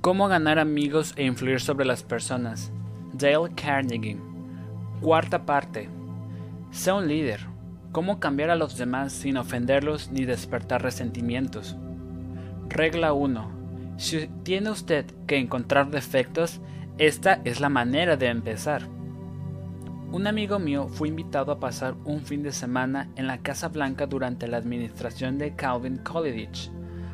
Cómo ganar amigos e influir sobre las personas. Dale Carnegie. Cuarta parte. Sea un líder. Cómo cambiar a los demás sin ofenderlos ni despertar resentimientos. Regla 1. Si tiene usted que encontrar defectos, esta es la manera de empezar. Un amigo mío fue invitado a pasar un fin de semana en la Casa Blanca durante la administración de Calvin Coolidge.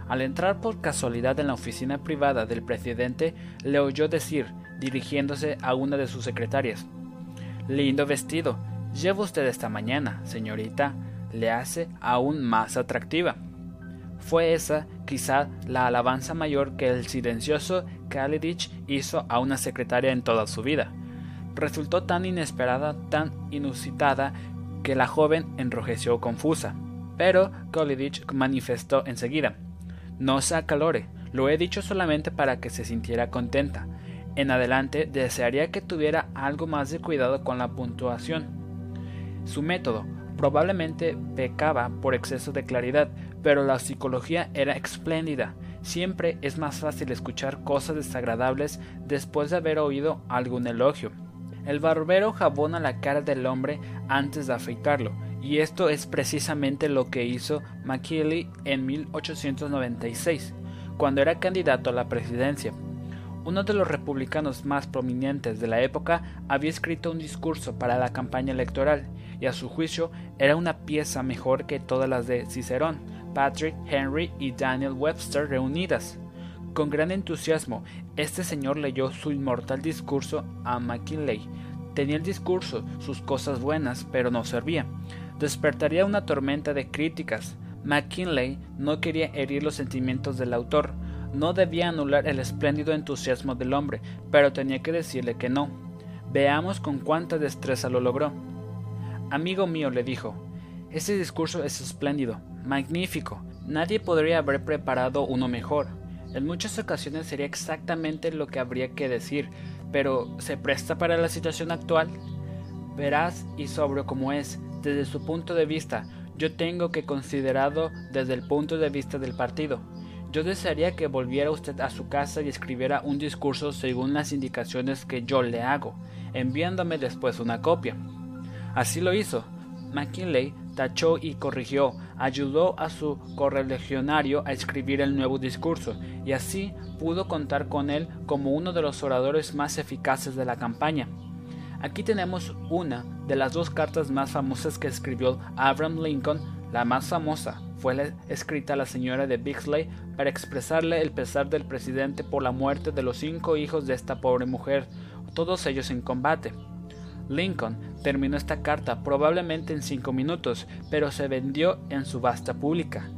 Al entrar por casualidad en la oficina privada del presidente, le oyó decir, dirigiéndose a una de sus secretarias, Lindo vestido, lleva usted esta mañana, señorita, le hace aún más atractiva. Fue esa, quizá, la alabanza mayor que el silencioso Khalidich hizo a una secretaria en toda su vida. Resultó tan inesperada, tan inusitada, que la joven enrojeció confusa. Pero Khalidich manifestó enseguida no se acalore, lo he dicho solamente para que se sintiera contenta. En adelante desearía que tuviera algo más de cuidado con la puntuación. Su método probablemente pecaba por exceso de claridad, pero la psicología era espléndida. Siempre es más fácil escuchar cosas desagradables después de haber oído algún elogio. El barbero jabona la cara del hombre antes de afeitarlo, y esto es precisamente lo que hizo McKinley en 1896, cuando era candidato a la presidencia. Uno de los republicanos más prominentes de la época había escrito un discurso para la campaña electoral, y a su juicio era una pieza mejor que todas las de Cicerón, Patrick Henry y Daniel Webster reunidas. Con gran entusiasmo, este señor leyó su inmortal discurso a McKinley. Tenía el discurso, sus cosas buenas, pero no servía despertaría una tormenta de críticas. McKinley no quería herir los sentimientos del autor, no debía anular el espléndido entusiasmo del hombre, pero tenía que decirle que no. Veamos con cuánta destreza lo logró. Amigo mío, le dijo, ese discurso es espléndido, magnífico. Nadie podría haber preparado uno mejor. En muchas ocasiones sería exactamente lo que habría que decir, pero ¿se presta para la situación actual? Verás y sobrio como es, desde su punto de vista, yo tengo que considerado desde el punto de vista del partido. Yo desearía que volviera usted a su casa y escribiera un discurso según las indicaciones que yo le hago, enviándome después una copia. Así lo hizo. McKinley tachó y corrigió, ayudó a su correligionario a escribir el nuevo discurso, y así pudo contar con él como uno de los oradores más eficaces de la campaña. Aquí tenemos una de las dos cartas más famosas que escribió Abraham Lincoln. La más famosa fue la escrita a la señora de Bixley para expresarle el pesar del presidente por la muerte de los cinco hijos de esta pobre mujer, todos ellos en combate. Lincoln terminó esta carta probablemente en cinco minutos, pero se vendió en subasta pública.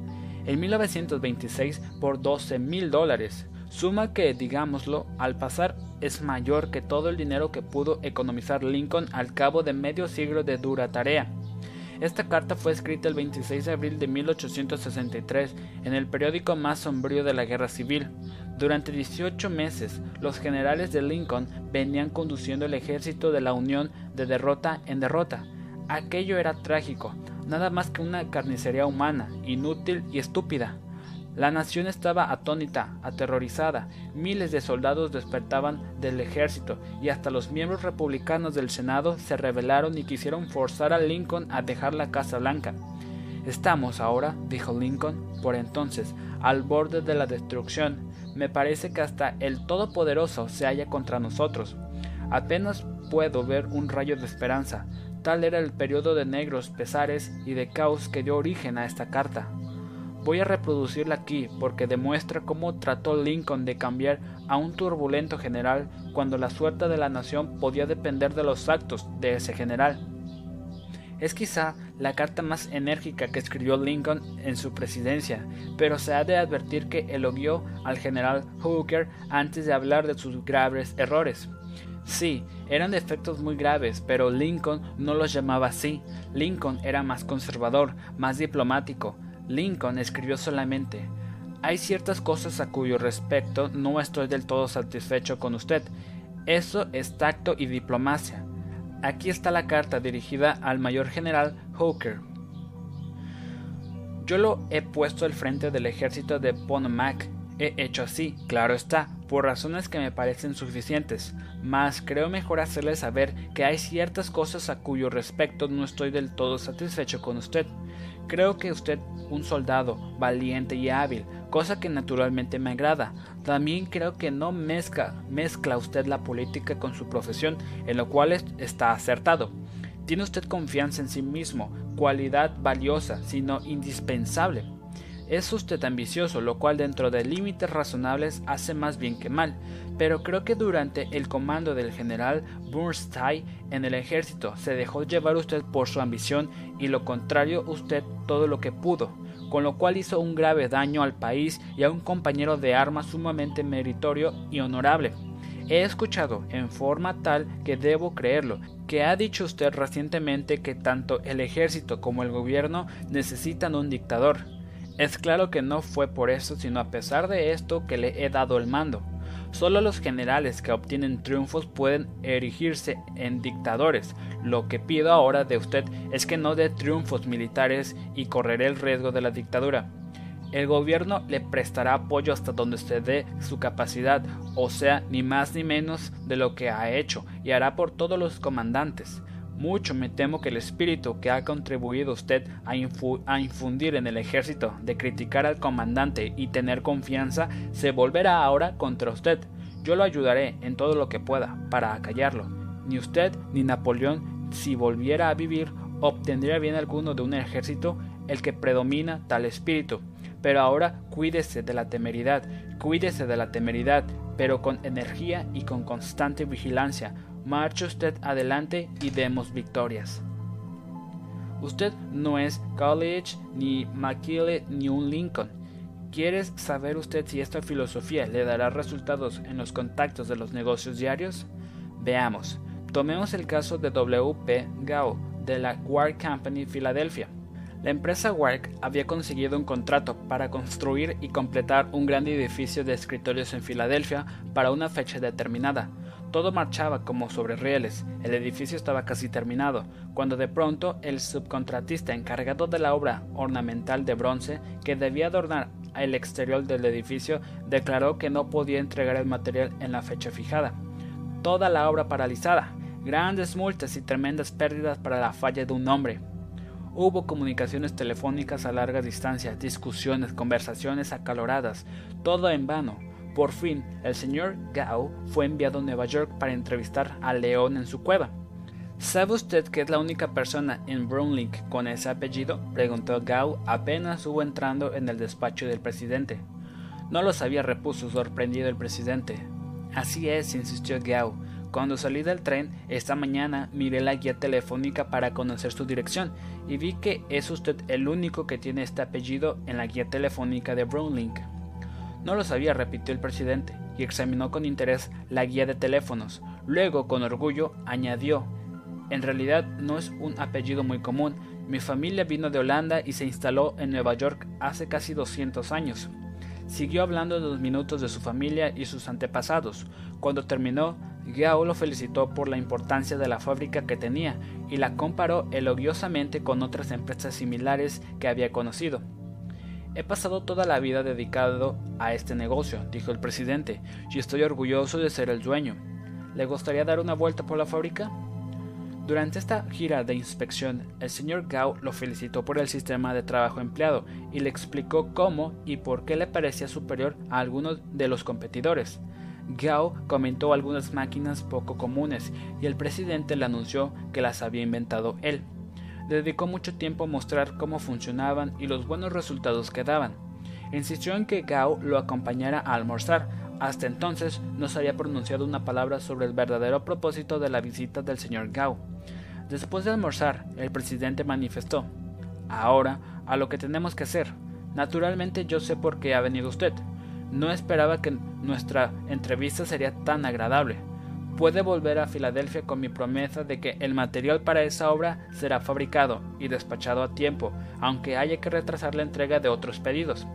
En 1926 por 12 mil dólares, suma que, digámoslo, al pasar es mayor que todo el dinero que pudo economizar Lincoln al cabo de medio siglo de dura tarea. Esta carta fue escrita el 26 de abril de 1863 en el periódico más sombrío de la guerra civil. Durante 18 meses, los generales de Lincoln venían conduciendo el ejército de la Unión de derrota en derrota. Aquello era trágico, nada más que una carnicería humana, inútil y estúpida. La nación estaba atónita, aterrorizada, miles de soldados despertaban del ejército y hasta los miembros republicanos del Senado se rebelaron y quisieron forzar a Lincoln a dejar la Casa Blanca. Estamos ahora, dijo Lincoln, por entonces, al borde de la destrucción. Me parece que hasta el Todopoderoso se halla contra nosotros. Apenas puedo ver un rayo de esperanza. Tal era el periodo de negros pesares y de caos que dio origen a esta carta. Voy a reproducirla aquí porque demuestra cómo trató Lincoln de cambiar a un turbulento general cuando la suerte de la nación podía depender de los actos de ese general. Es quizá la carta más enérgica que escribió Lincoln en su presidencia, pero se ha de advertir que elogió al general Hooker antes de hablar de sus graves errores. Sí, eran defectos muy graves, pero Lincoln no los llamaba así. Lincoln era más conservador, más diplomático, Lincoln escribió solamente Hay ciertas cosas a cuyo respecto no estoy del todo satisfecho con usted. Eso es tacto y diplomacia. Aquí está la carta dirigida al mayor general Hooker. Yo lo he puesto al frente del ejército de Ponomac. He hecho así, claro está, por razones que me parecen suficientes, mas creo mejor hacerle saber que hay ciertas cosas a cuyo respecto no estoy del todo satisfecho con usted. Creo que usted un soldado valiente y hábil, cosa que naturalmente me agrada. También creo que no mezcla, mezcla usted la política con su profesión, en lo cual está acertado. Tiene usted confianza en sí mismo, cualidad valiosa, sino indispensable. Es usted ambicioso, lo cual dentro de límites razonables hace más bien que mal, pero creo que durante el comando del general Burnside en el ejército se dejó llevar usted por su ambición y lo contrario usted todo lo que pudo, con lo cual hizo un grave daño al país y a un compañero de armas sumamente meritorio y honorable. He escuchado, en forma tal que debo creerlo, que ha dicho usted recientemente que tanto el ejército como el gobierno necesitan un dictador. Es claro que no fue por eso, sino a pesar de esto que le he dado el mando. Solo los generales que obtienen triunfos pueden erigirse en dictadores. Lo que pido ahora de usted es que no dé triunfos militares y correré el riesgo de la dictadura. El gobierno le prestará apoyo hasta donde se dé su capacidad, o sea, ni más ni menos de lo que ha hecho, y hará por todos los comandantes. Mucho me temo que el espíritu que ha contribuido usted a, infundir en el ejército de criticar al comandante y tener confianza se volverá ahora contra usted. Yo lo ayudaré en todo lo que pueda para acallarlo. Ni usted ni Napoleón, si volviera a vivir, obtendría bien alguno de un ejército el que predomina tal espíritu. Pero ahora cuídese de la temeridad, cuídese de la temeridad, pero con energía y con constante vigilancia, marche usted adelante y demos victorias. Usted no es College, ni McKinley, ni un Lincoln. ¿Quieres saber usted si esta filosofía le dará resultados en los contactos de los negocios diarios? Veamos. Tomemos el caso de W. P. Gao, de la Wark Company Filadelfia. La empresa Wark había conseguido un contrato para construir y completar un gran edificio de escritorios en Filadelfia para una fecha determinada. Todo marchaba como sobre rieles, el edificio estaba casi terminado, cuando de pronto el subcontratista encargado de la obra ornamental de bronce que debía adornar el exterior del edificio declaró que no podía entregar el material en la fecha fijada. Toda la obra paralizada, grandes multas y tremendas pérdidas para la falla de un hombre. Hubo comunicaciones telefónicas a larga distancia, discusiones, conversaciones acaloradas, todo en vano. Por fin, el señor Gao fue enviado a Nueva York para entrevistar a León en su cueva. ¿Sabe usted que es la única persona en Brownlink con ese apellido? preguntó Gao apenas hubo entrando en el despacho del presidente. No lo sabía, repuso sorprendido el presidente. Así es, insistió Gao. Cuando salí del tren esta mañana miré la guía telefónica para conocer su dirección y vi que es usted el único que tiene este apellido en la guía telefónica de Brownlink. No lo sabía, repitió el presidente, y examinó con interés la guía de teléfonos. Luego, con orgullo, añadió En realidad no es un apellido muy común. Mi familia vino de Holanda y se instaló en Nueva York hace casi 200 años. Siguió hablando de los minutos de su familia y sus antepasados. Cuando terminó, Gao lo felicitó por la importancia de la fábrica que tenía y la comparó elogiosamente con otras empresas similares que había conocido. He pasado toda la vida dedicado a este negocio, dijo el presidente, y estoy orgulloso de ser el dueño. ¿Le gustaría dar una vuelta por la fábrica? Durante esta gira de inspección, el señor Gao lo felicitó por el sistema de trabajo empleado y le explicó cómo y por qué le parecía superior a algunos de los competidores. Gao comentó algunas máquinas poco comunes y el presidente le anunció que las había inventado él dedicó mucho tiempo a mostrar cómo funcionaban y los buenos resultados que daban. Insistió en que Gao lo acompañara a almorzar. Hasta entonces no se había pronunciado una palabra sobre el verdadero propósito de la visita del señor Gao. Después de almorzar, el presidente manifestó Ahora, a lo que tenemos que hacer. Naturalmente yo sé por qué ha venido usted. No esperaba que nuestra entrevista sería tan agradable puede volver a Filadelfia con mi promesa de que el material para esa obra será fabricado y despachado a tiempo, aunque haya que retrasar la entrega de otros pedidos.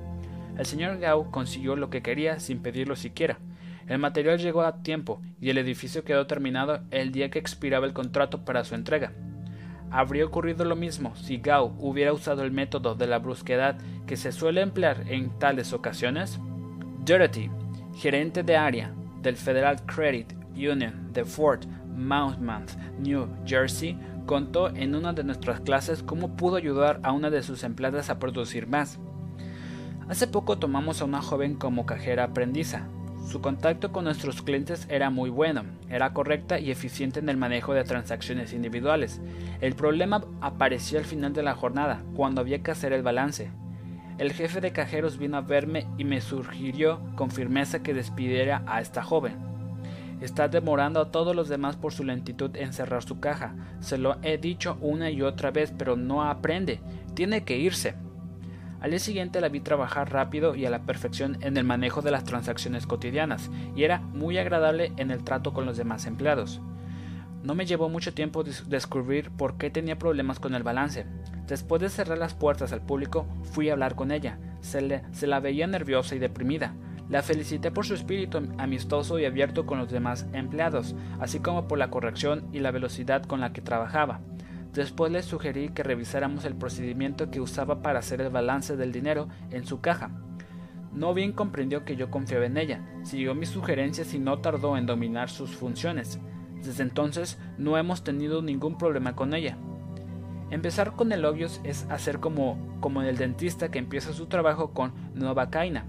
El señor Gao consiguió lo que quería sin pedirlo siquiera. El material llegó a tiempo y el edificio quedó terminado el día que expiraba el contrato para su entrega. Habría ocurrido lo mismo si Gao hubiera usado el método de la brusquedad que se suele emplear en tales ocasiones. Dorothy, gerente de área del Federal Credit Union de Fort Monmouth, New Jersey, contó en una de nuestras clases cómo pudo ayudar a una de sus empleadas a producir más. Hace poco tomamos a una joven como cajera aprendiza. Su contacto con nuestros clientes era muy bueno, era correcta y eficiente en el manejo de transacciones individuales. El problema apareció al final de la jornada, cuando había que hacer el balance. El jefe de cajeros vino a verme y me sugirió con firmeza que despidiera a esta joven. Está demorando a todos los demás por su lentitud en cerrar su caja. Se lo he dicho una y otra vez, pero no aprende. Tiene que irse. Al día siguiente la vi trabajar rápido y a la perfección en el manejo de las transacciones cotidianas, y era muy agradable en el trato con los demás empleados. No me llevó mucho tiempo descubrir por qué tenía problemas con el balance. Después de cerrar las puertas al público, fui a hablar con ella. Se, se la veía nerviosa y deprimida. La felicité por su espíritu amistoso y abierto con los demás empleados, así como por la corrección y la velocidad con la que trabajaba. Después le sugerí que revisáramos el procedimiento que usaba para hacer el balance del dinero en su caja. No bien comprendió que yo confiaba en ella, siguió mis sugerencias y no tardó en dominar sus funciones. Desde entonces no hemos tenido ningún problema con ella. Empezar con elogios es hacer como, como el dentista que empieza su trabajo con novacaina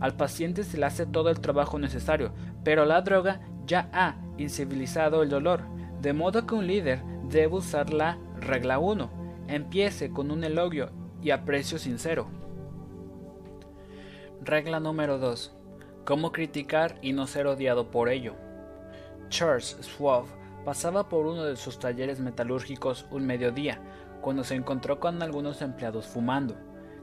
al paciente se le hace todo el trabajo necesario, pero la droga ya ha incivilizado el dolor, de modo que un líder debe usar la regla 1. Empiece con un elogio y aprecio sincero. Regla número 2. Cómo criticar y no ser odiado por ello. Charles Schwab pasaba por uno de sus talleres metalúrgicos un mediodía, cuando se encontró con algunos empleados fumando.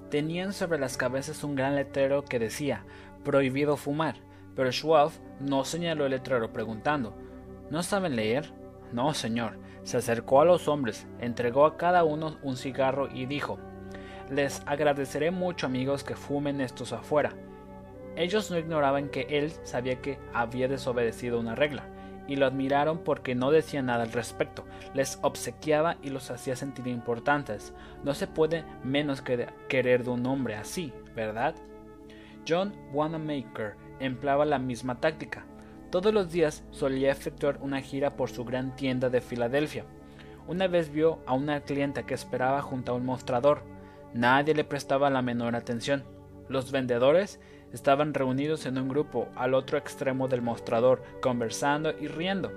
Tenían sobre las cabezas un gran letrero que decía prohibido fumar, pero Schwab no señaló el letrero preguntando ¿No saben leer? No, señor. Se acercó a los hombres, entregó a cada uno un cigarro y dijo Les agradeceré mucho amigos que fumen estos afuera. Ellos no ignoraban que él sabía que había desobedecido una regla, y lo admiraron porque no decía nada al respecto, les obsequiaba y los hacía sentir importantes. No se puede menos que querer de un hombre así, ¿verdad? John Wanamaker empleaba la misma táctica. Todos los días solía efectuar una gira por su gran tienda de Filadelfia. Una vez vio a una clienta que esperaba junto a un mostrador. Nadie le prestaba la menor atención. Los vendedores Estaban reunidos en un grupo al otro extremo del mostrador, conversando y riendo.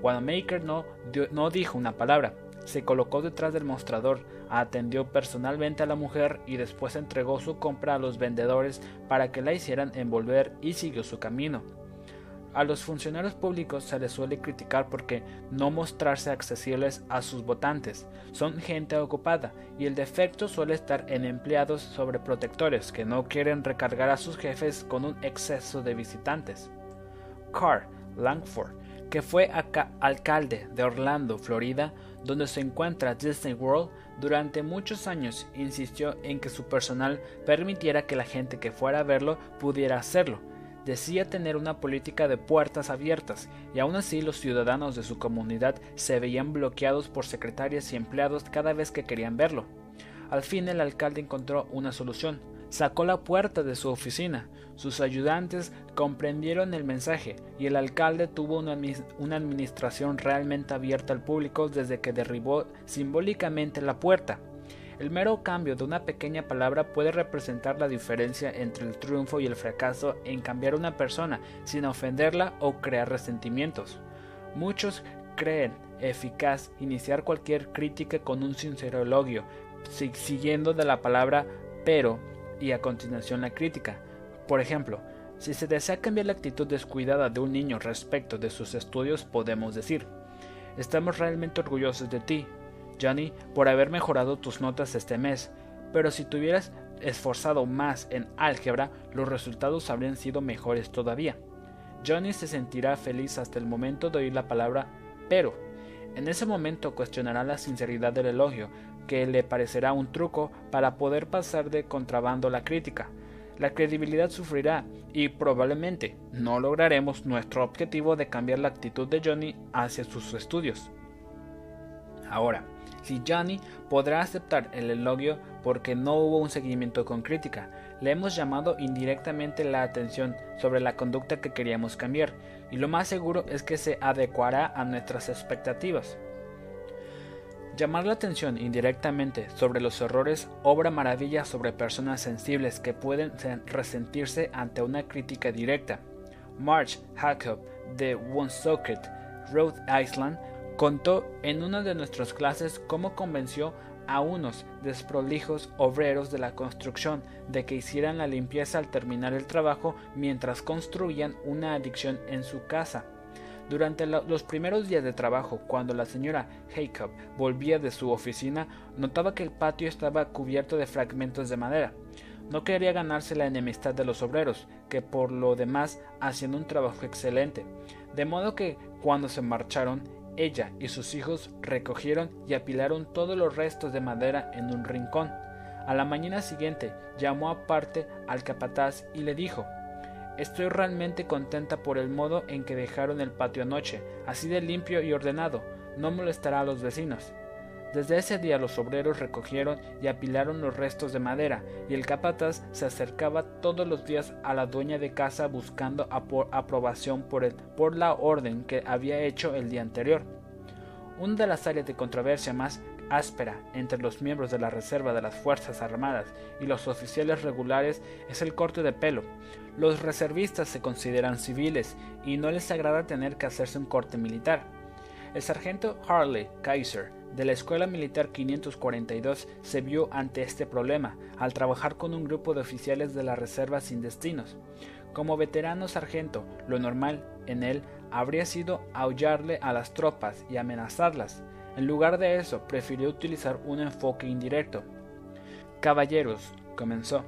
Wanamaker no, no dijo una palabra. Se colocó detrás del mostrador, atendió personalmente a la mujer y después entregó su compra a los vendedores para que la hicieran envolver y siguió su camino. A los funcionarios públicos se les suele criticar porque no mostrarse accesibles a sus votantes. Son gente ocupada y el defecto suele estar en empleados sobreprotectores que no quieren recargar a sus jefes con un exceso de visitantes. Carr Langford, que fue alcalde de Orlando, Florida, donde se encuentra Disney World, durante muchos años insistió en que su personal permitiera que la gente que fuera a verlo pudiera hacerlo, decía tener una política de puertas abiertas, y aún así los ciudadanos de su comunidad se veían bloqueados por secretarias y empleados cada vez que querían verlo. Al fin el alcalde encontró una solución. Sacó la puerta de su oficina. Sus ayudantes comprendieron el mensaje y el alcalde tuvo una, una administración realmente abierta al público desde que derribó simbólicamente la puerta. El mero cambio de una pequeña palabra puede representar la diferencia entre el triunfo y el fracaso en cambiar una persona sin ofenderla o crear resentimientos. Muchos creen eficaz iniciar cualquier crítica con un sincero elogio, siguiendo de la palabra pero y a continuación la crítica. Por ejemplo, si se desea cambiar la actitud descuidada de un niño respecto de sus estudios, podemos decir, estamos realmente orgullosos de ti, Johnny, por haber mejorado tus notas este mes, pero si te hubieras esforzado más en álgebra, los resultados habrían sido mejores todavía. Johnny se sentirá feliz hasta el momento de oír la palabra pero. En ese momento cuestionará la sinceridad del elogio, que le parecerá un truco para poder pasar de contrabando la crítica. La credibilidad sufrirá y probablemente no lograremos nuestro objetivo de cambiar la actitud de Johnny hacia sus estudios. Ahora, si Johnny podrá aceptar el elogio, porque no hubo un seguimiento con crítica. Le hemos llamado indirectamente la atención sobre la conducta que queríamos cambiar, y lo más seguro es que se adecuará a nuestras expectativas. Llamar la atención indirectamente sobre los errores obra maravilla sobre personas sensibles que pueden resentirse ante una crítica directa. March Jacob de Woonsocket, Rhode Island, contó en una de nuestras clases cómo convenció a unos desprolijos obreros de la construcción de que hicieran la limpieza al terminar el trabajo mientras construían una adicción en su casa. Durante los primeros días de trabajo, cuando la señora Jacob volvía de su oficina, notaba que el patio estaba cubierto de fragmentos de madera. No quería ganarse la enemistad de los obreros, que por lo demás hacían un trabajo excelente. De modo que, cuando se marcharon, ella y sus hijos recogieron y apilaron todos los restos de madera en un rincón. A la mañana siguiente llamó aparte al capataz y le dijo Estoy realmente contenta por el modo en que dejaron el patio anoche, así de limpio y ordenado. No molestará a los vecinos. Desde ese día los obreros recogieron y apilaron los restos de madera, y el capataz se acercaba todos los días a la dueña de casa buscando aprobación por, el, por la orden que había hecho el día anterior. Una de las áreas de controversia más áspera entre los miembros de la Reserva de las Fuerzas Armadas y los oficiales regulares es el corte de pelo. Los reservistas se consideran civiles y no les agrada tener que hacerse un corte militar. El sargento Harley Kaiser de la Escuela Militar 542 se vio ante este problema al trabajar con un grupo de oficiales de la Reserva sin destinos. Como veterano sargento, lo normal en él habría sido aullarle a las tropas y amenazarlas. En lugar de eso, prefirió utilizar un enfoque indirecto. Caballeros, comenzó,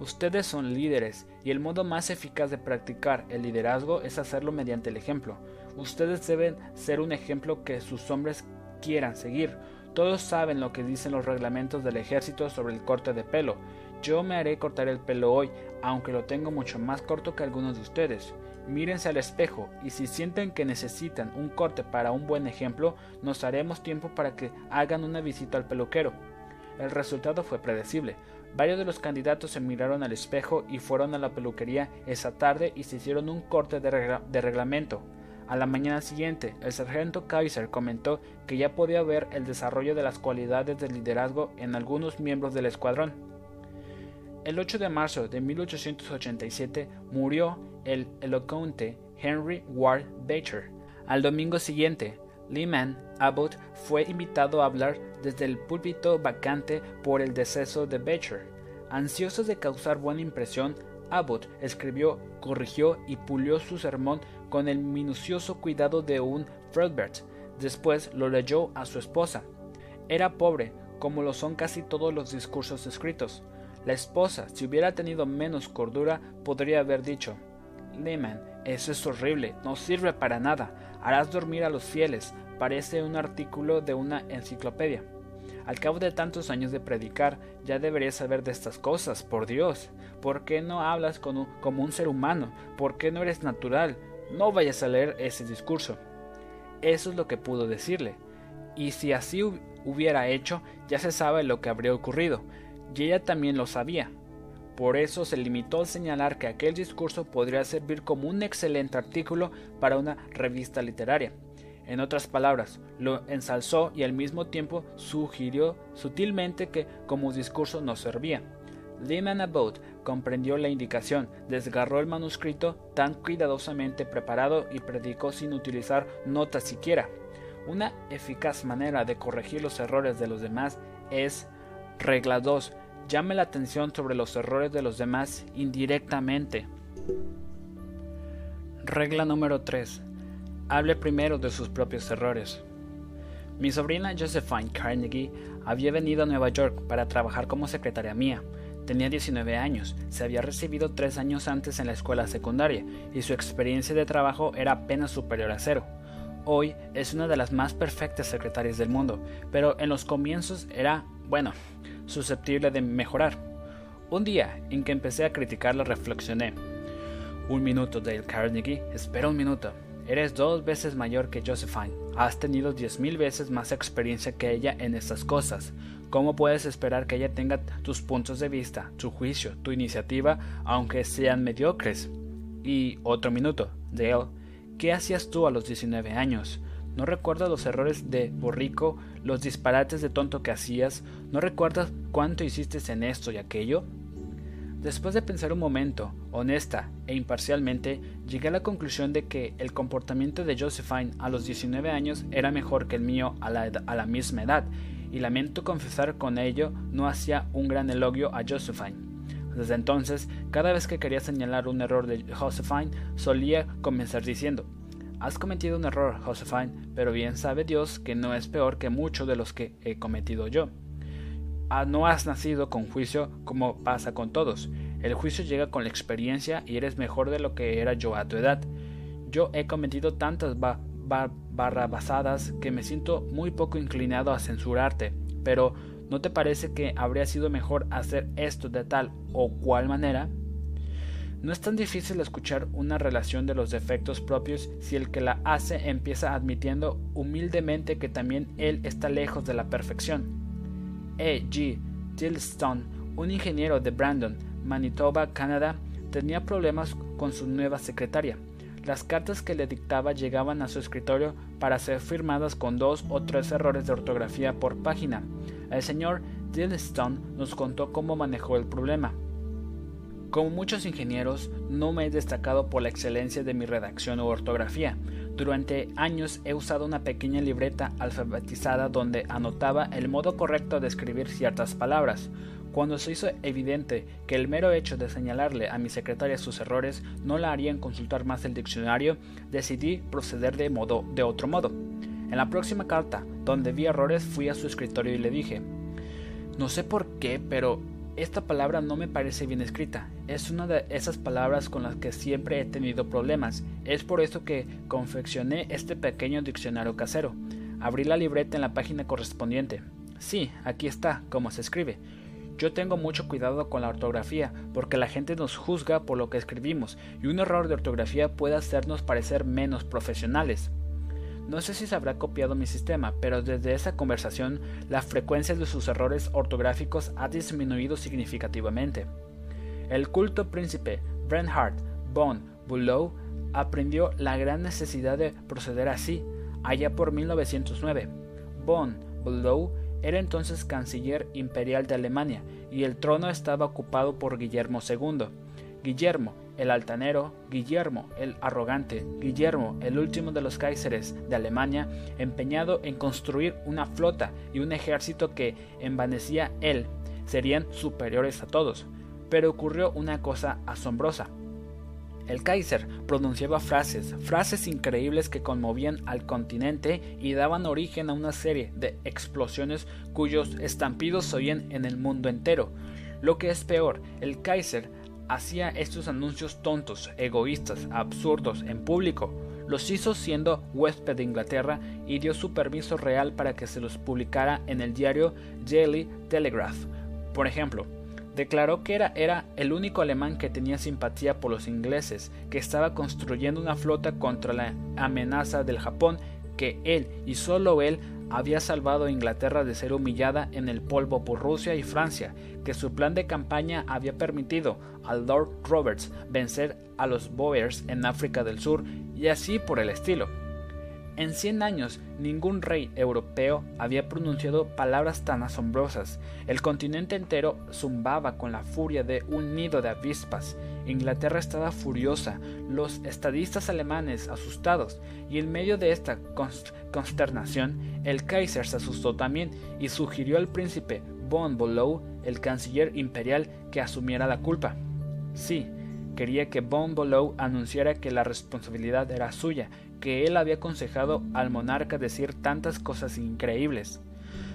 ustedes son líderes y el modo más eficaz de practicar el liderazgo es hacerlo mediante el ejemplo. Ustedes deben ser un ejemplo que sus hombres quieran seguir. Todos saben lo que dicen los reglamentos del ejército sobre el corte de pelo. Yo me haré cortar el pelo hoy, aunque lo tengo mucho más corto que algunos de ustedes. Mírense al espejo y si sienten que necesitan un corte para un buen ejemplo, nos haremos tiempo para que hagan una visita al peluquero. El resultado fue predecible. Varios de los candidatos se miraron al espejo y fueron a la peluquería esa tarde y se hicieron un corte de, de reglamento. A la mañana siguiente, el sargento Kaiser comentó que ya podía ver el desarrollo de las cualidades de liderazgo en algunos miembros del escuadrón. El 8 de marzo de 1887 murió el elocuente Henry Ward Beecher. Al domingo siguiente, Lyman Abbott fue invitado a hablar desde el púlpito vacante por el deceso de Beecher. Ansioso de causar buena impresión, Abbott escribió, corrigió y pulió su sermón con el minucioso cuidado de un Fredbert. Después lo leyó a su esposa. Era pobre, como lo son casi todos los discursos escritos. La esposa, si hubiera tenido menos cordura, podría haber dicho Lehman, eso es horrible, no sirve para nada, harás dormir a los fieles, parece un artículo de una enciclopedia. Al cabo de tantos años de predicar, ya deberías saber de estas cosas, por Dios. ¿Por qué no hablas como un ser humano? ¿Por qué no eres natural? No vayas a leer ese discurso. Eso es lo que pudo decirle. Y si así hubiera hecho, ya se sabe lo que habría ocurrido. Y ella también lo sabía. Por eso se limitó a señalar que aquel discurso podría servir como un excelente artículo para una revista literaria. En otras palabras, lo ensalzó y al mismo tiempo sugirió sutilmente que como discurso no servía. Lehman Abbott comprendió la indicación, desgarró el manuscrito tan cuidadosamente preparado y predicó sin utilizar notas siquiera. Una eficaz manera de corregir los errores de los demás es regla 2. Llame la atención sobre los errores de los demás indirectamente. Regla número 3 hable primero de sus propios errores. Mi sobrina Josephine Carnegie había venido a Nueva York para trabajar como secretaria mía. Tenía 19 años, se había recibido tres años antes en la escuela secundaria y su experiencia de trabajo era apenas superior a cero. Hoy es una de las más perfectas secretarias del mundo, pero en los comienzos era, bueno, susceptible de mejorar. Un día en que empecé a criticarla reflexioné. Un minuto, Dale Carnegie, espera un minuto. Eres dos veces mayor que Josephine. Has tenido diez mil veces más experiencia que ella en estas cosas. ¿Cómo puedes esperar que ella tenga tus puntos de vista, tu juicio, tu iniciativa, aunque sean mediocres? Y otro minuto, Dale, ¿qué hacías tú a los 19 años? ¿No recuerdas los errores de borrico, los disparates de tonto que hacías? ¿No recuerdas cuánto hiciste en esto y aquello? Después de pensar un momento, honesta e imparcialmente, llegué a la conclusión de que el comportamiento de Josephine a los 19 años era mejor que el mío a la, a la misma edad, y lamento confesar con ello no hacía un gran elogio a Josephine. Desde entonces, cada vez que quería señalar un error de Josephine, solía comenzar diciendo Has cometido un error, Josephine, pero bien sabe Dios que no es peor que muchos de los que he cometido yo. Ah, no has nacido con juicio como pasa con todos. El juicio llega con la experiencia y eres mejor de lo que era yo a tu edad. Yo he cometido tantas barrabasadas que me siento muy poco inclinado a censurarte, pero ¿no te parece que habría sido mejor hacer esto de tal o cual manera? No es tan difícil escuchar una relación de los defectos propios si el que la hace empieza admitiendo humildemente que también él está lejos de la perfección. E. G. Tillstone, un ingeniero de Brandon, Manitoba, Canadá, tenía problemas con su nueva secretaria. Las cartas que le dictaba llegaban a su escritorio para ser firmadas con dos o tres errores de ortografía por página. El señor Tillstone nos contó cómo manejó el problema. Como muchos ingenieros, no me he destacado por la excelencia de mi redacción o ortografía. Durante años he usado una pequeña libreta alfabetizada donde anotaba el modo correcto de escribir ciertas palabras. Cuando se hizo evidente que el mero hecho de señalarle a mi secretaria sus errores no la harían consultar más el diccionario, decidí proceder de modo de otro modo. En la próxima carta, donde vi errores, fui a su escritorio y le dije: No sé por qué, pero esta palabra no me parece bien escrita. Es una de esas palabras con las que siempre he tenido problemas. Es por eso que confeccioné este pequeño diccionario casero. Abrí la libreta en la página correspondiente. Sí, aquí está, como se escribe. Yo tengo mucho cuidado con la ortografía, porque la gente nos juzga por lo que escribimos, y un error de ortografía puede hacernos parecer menos profesionales. No sé si se habrá copiado mi sistema, pero desde esa conversación la frecuencia de sus errores ortográficos ha disminuido significativamente. El culto príncipe Bernhard von Bülow aprendió la gran necesidad de proceder así, allá por 1909. Von Bülow era entonces canciller imperial de Alemania y el trono estaba ocupado por Guillermo II. Guillermo el altanero, Guillermo el arrogante, Guillermo el último de los Kaiseres de Alemania, empeñado en construir una flota y un ejército que envanecía él, serían superiores a todos. Pero ocurrió una cosa asombrosa. El Kaiser pronunciaba frases, frases increíbles que conmovían al continente y daban origen a una serie de explosiones cuyos estampidos se oían en el mundo entero. Lo que es peor, el Kaiser hacía estos anuncios tontos, egoístas, absurdos en público. Los hizo siendo huésped de Inglaterra y dio su permiso real para que se los publicara en el diario Daily Telegraph. Por ejemplo, declaró que era, era el único alemán que tenía simpatía por los ingleses, que estaba construyendo una flota contra la amenaza del Japón, que él y solo él había salvado a Inglaterra de ser humillada en el polvo por Rusia y Francia, que su plan de campaña había permitido al Lord Roberts vencer a los Boers en África del Sur y así por el estilo. En cien años ningún rey europeo había pronunciado palabras tan asombrosas. El continente entero zumbaba con la furia de un nido de avispas. Inglaterra estaba furiosa, los estadistas alemanes asustados, y en medio de esta consternación, el Kaiser se asustó también y sugirió al príncipe von Bolow, el canciller imperial, que asumiera la culpa. Sí, quería que von Bolow anunciara que la responsabilidad era suya que él había aconsejado al monarca decir tantas cosas increíbles.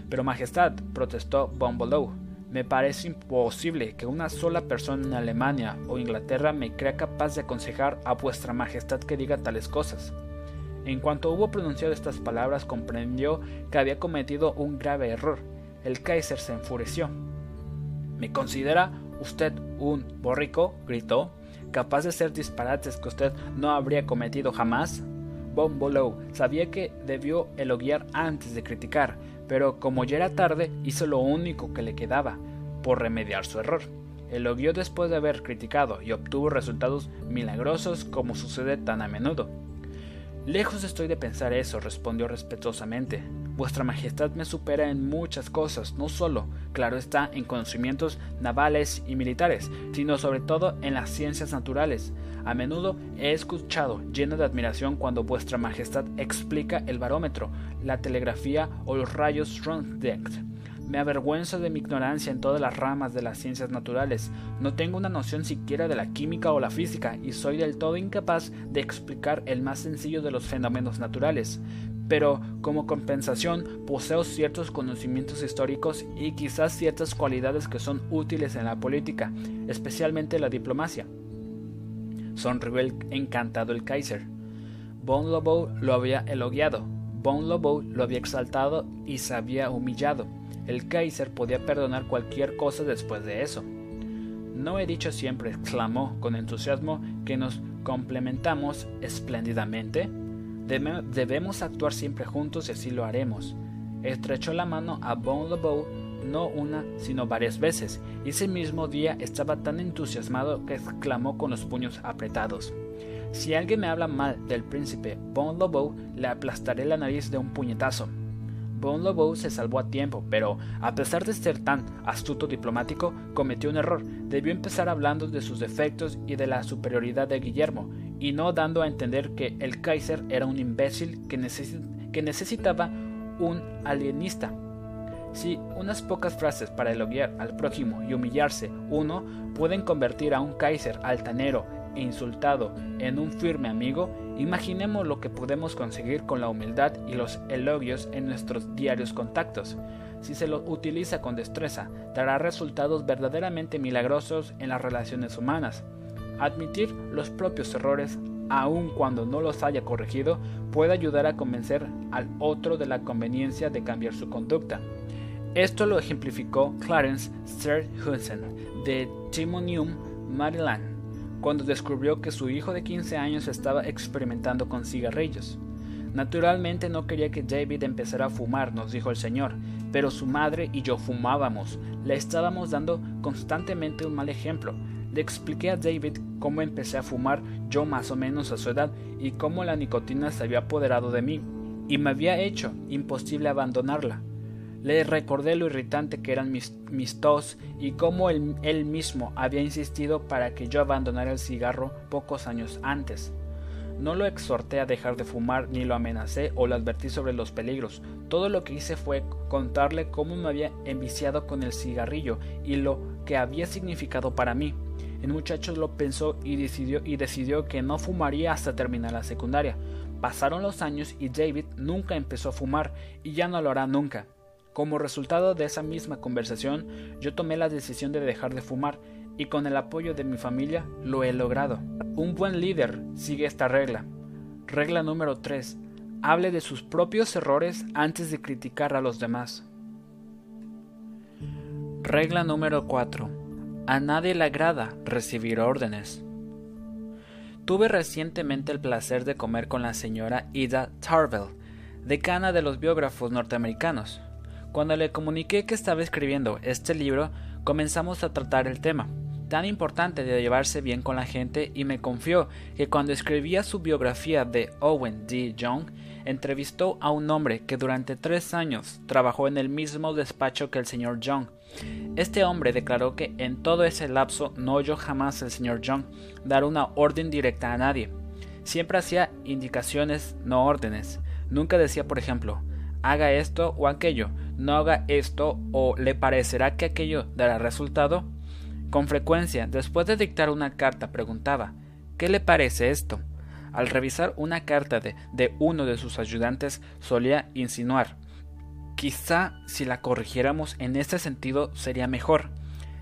Pero Majestad, protestó Bombolow, me parece imposible que una sola persona en Alemania o Inglaterra me crea capaz de aconsejar a vuestra Majestad que diga tales cosas. En cuanto hubo pronunciado estas palabras comprendió que había cometido un grave error. El Kaiser se enfureció. ¿Me considera usted un borrico? gritó, capaz de hacer disparates que usted no habría cometido jamás. Von Bolow sabía que debió elogiar antes de criticar, pero como ya era tarde, hizo lo único que le quedaba, por remediar su error. Elogió después de haber criticado y obtuvo resultados milagrosos como sucede tan a menudo. Lejos estoy de pensar eso, respondió respetuosamente. Vuestra Majestad me supera en muchas cosas, no solo, claro está, en conocimientos navales y militares, sino sobre todo en las ciencias naturales. A menudo he escuchado, lleno de admiración, cuando Vuestra Majestad explica el barómetro, la telegrafía o los rayos Röntgen me avergüenzo de mi ignorancia en todas las ramas de las ciencias naturales. No tengo una noción siquiera de la química o la física y soy del todo incapaz de explicar el más sencillo de los fenómenos naturales. Pero, como compensación, poseo ciertos conocimientos históricos y quizás ciertas cualidades que son útiles en la política, especialmente la diplomacia. Sonrió el encantado el Kaiser. Von Lobau lo había elogiado, Von Lobau lo había exaltado y se había humillado. El Kaiser podía perdonar cualquier cosa después de eso. No he dicho siempre, exclamó con entusiasmo, que nos complementamos espléndidamente. Debemos actuar siempre juntos y así lo haremos. Estrechó la mano a Bon LeBeau no una, sino varias veces, y ese mismo día estaba tan entusiasmado que exclamó con los puños apretados. Si alguien me habla mal del príncipe Bon LeBeau, le aplastaré la nariz de un puñetazo. Bon Lobau se salvó a tiempo, pero, a pesar de ser tan astuto diplomático, cometió un error. Debió empezar hablando de sus defectos y de la superioridad de Guillermo, y no dando a entender que el Kaiser era un imbécil que, que necesitaba un alienista. Si unas pocas frases para elogiar al prójimo y humillarse uno pueden convertir a un Kaiser altanero e insultado en un firme amigo, imaginemos lo que podemos conseguir con la humildad y los elogios en nuestros diarios contactos. Si se lo utiliza con destreza, dará resultados verdaderamente milagrosos en las relaciones humanas. Admitir los propios errores, aun cuando no los haya corregido, puede ayudar a convencer al otro de la conveniencia de cambiar su conducta. Esto lo ejemplificó Clarence Hudson de Timonium, Maryland cuando descubrió que su hijo de 15 años estaba experimentando con cigarrillos. Naturalmente no quería que David empezara a fumar, nos dijo el señor, pero su madre y yo fumábamos. Le estábamos dando constantemente un mal ejemplo. Le expliqué a David cómo empecé a fumar yo más o menos a su edad y cómo la nicotina se había apoderado de mí y me había hecho imposible abandonarla. Le recordé lo irritante que eran mis, tos y cómo él, mismo había insistido para que yo abandonara el cigarro pocos años antes. No lo exhorté a dejar de fumar, ni lo amenacé o lo advertí sobre los peligros. Todo lo que hice fue contarle cómo me había enviciado con el cigarrillo y lo que había significado para mí. El muchacho lo pensó y decidió, y decidió que no fumaría hasta terminar la secundaria. Pasaron los años y David nunca empezó a fumar y ya no lo hará nunca. Como resultado de esa misma conversación, yo tomé la decisión de dejar de fumar y con el apoyo de mi familia lo he logrado. Un buen líder sigue esta regla. Regla número 3. Hable de sus propios errores antes de criticar a los demás. Regla número 4. A nadie le agrada recibir órdenes. Tuve recientemente el placer de comer con la señora Ida Tarvell, decana de los biógrafos norteamericanos. Cuando le comuniqué que estaba escribiendo este libro, comenzamos a tratar el tema, tan importante de llevarse bien con la gente, y me confió que cuando escribía su biografía de Owen D. Young, entrevistó a un hombre que durante tres años trabajó en el mismo despacho que el señor Young. Este hombre declaró que en todo ese lapso no oyó jamás el señor Young dar una orden directa a nadie. Siempre hacía indicaciones, no órdenes. Nunca decía, por ejemplo, haga esto o aquello, no haga esto o le parecerá que aquello dará resultado? Con frecuencia, después de dictar una carta, preguntaba ¿Qué le parece esto? Al revisar una carta de, de uno de sus ayudantes, solía insinuar Quizá si la corrigiéramos en este sentido sería mejor.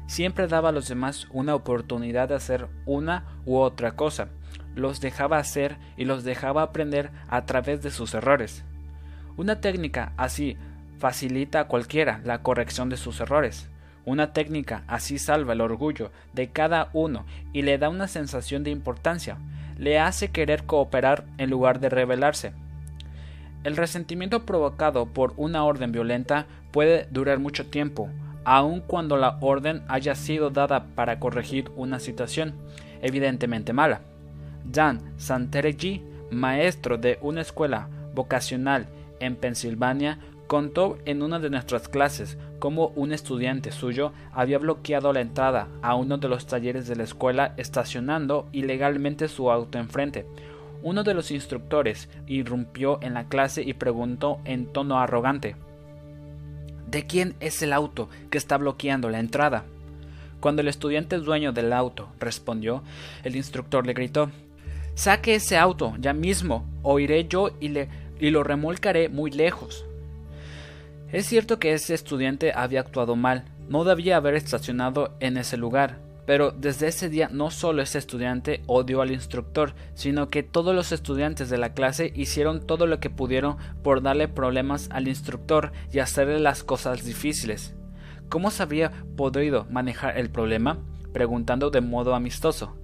Siempre daba a los demás una oportunidad de hacer una u otra cosa. Los dejaba hacer y los dejaba aprender a través de sus errores. Una técnica así facilita a cualquiera la corrección de sus errores. Una técnica así salva el orgullo de cada uno y le da una sensación de importancia, le hace querer cooperar en lugar de rebelarse. El resentimiento provocado por una orden violenta puede durar mucho tiempo, aun cuando la orden haya sido dada para corregir una situación evidentemente mala. Dan Santereggi, maestro de una escuela vocacional en Pensilvania, contó en una de nuestras clases cómo un estudiante suyo había bloqueado la entrada a uno de los talleres de la escuela estacionando ilegalmente su auto enfrente. Uno de los instructores irrumpió en la clase y preguntó en tono arrogante ¿De quién es el auto que está bloqueando la entrada? Cuando el estudiante dueño del auto respondió, el instructor le gritó Saque ese auto ya mismo, o iré yo y, le, y lo remolcaré muy lejos. Es cierto que ese estudiante había actuado mal, no debía haber estacionado en ese lugar, pero desde ese día no solo ese estudiante odió al instructor, sino que todos los estudiantes de la clase hicieron todo lo que pudieron por darle problemas al instructor y hacerle las cosas difíciles. ¿Cómo se habría podido manejar el problema? preguntando de modo amistoso.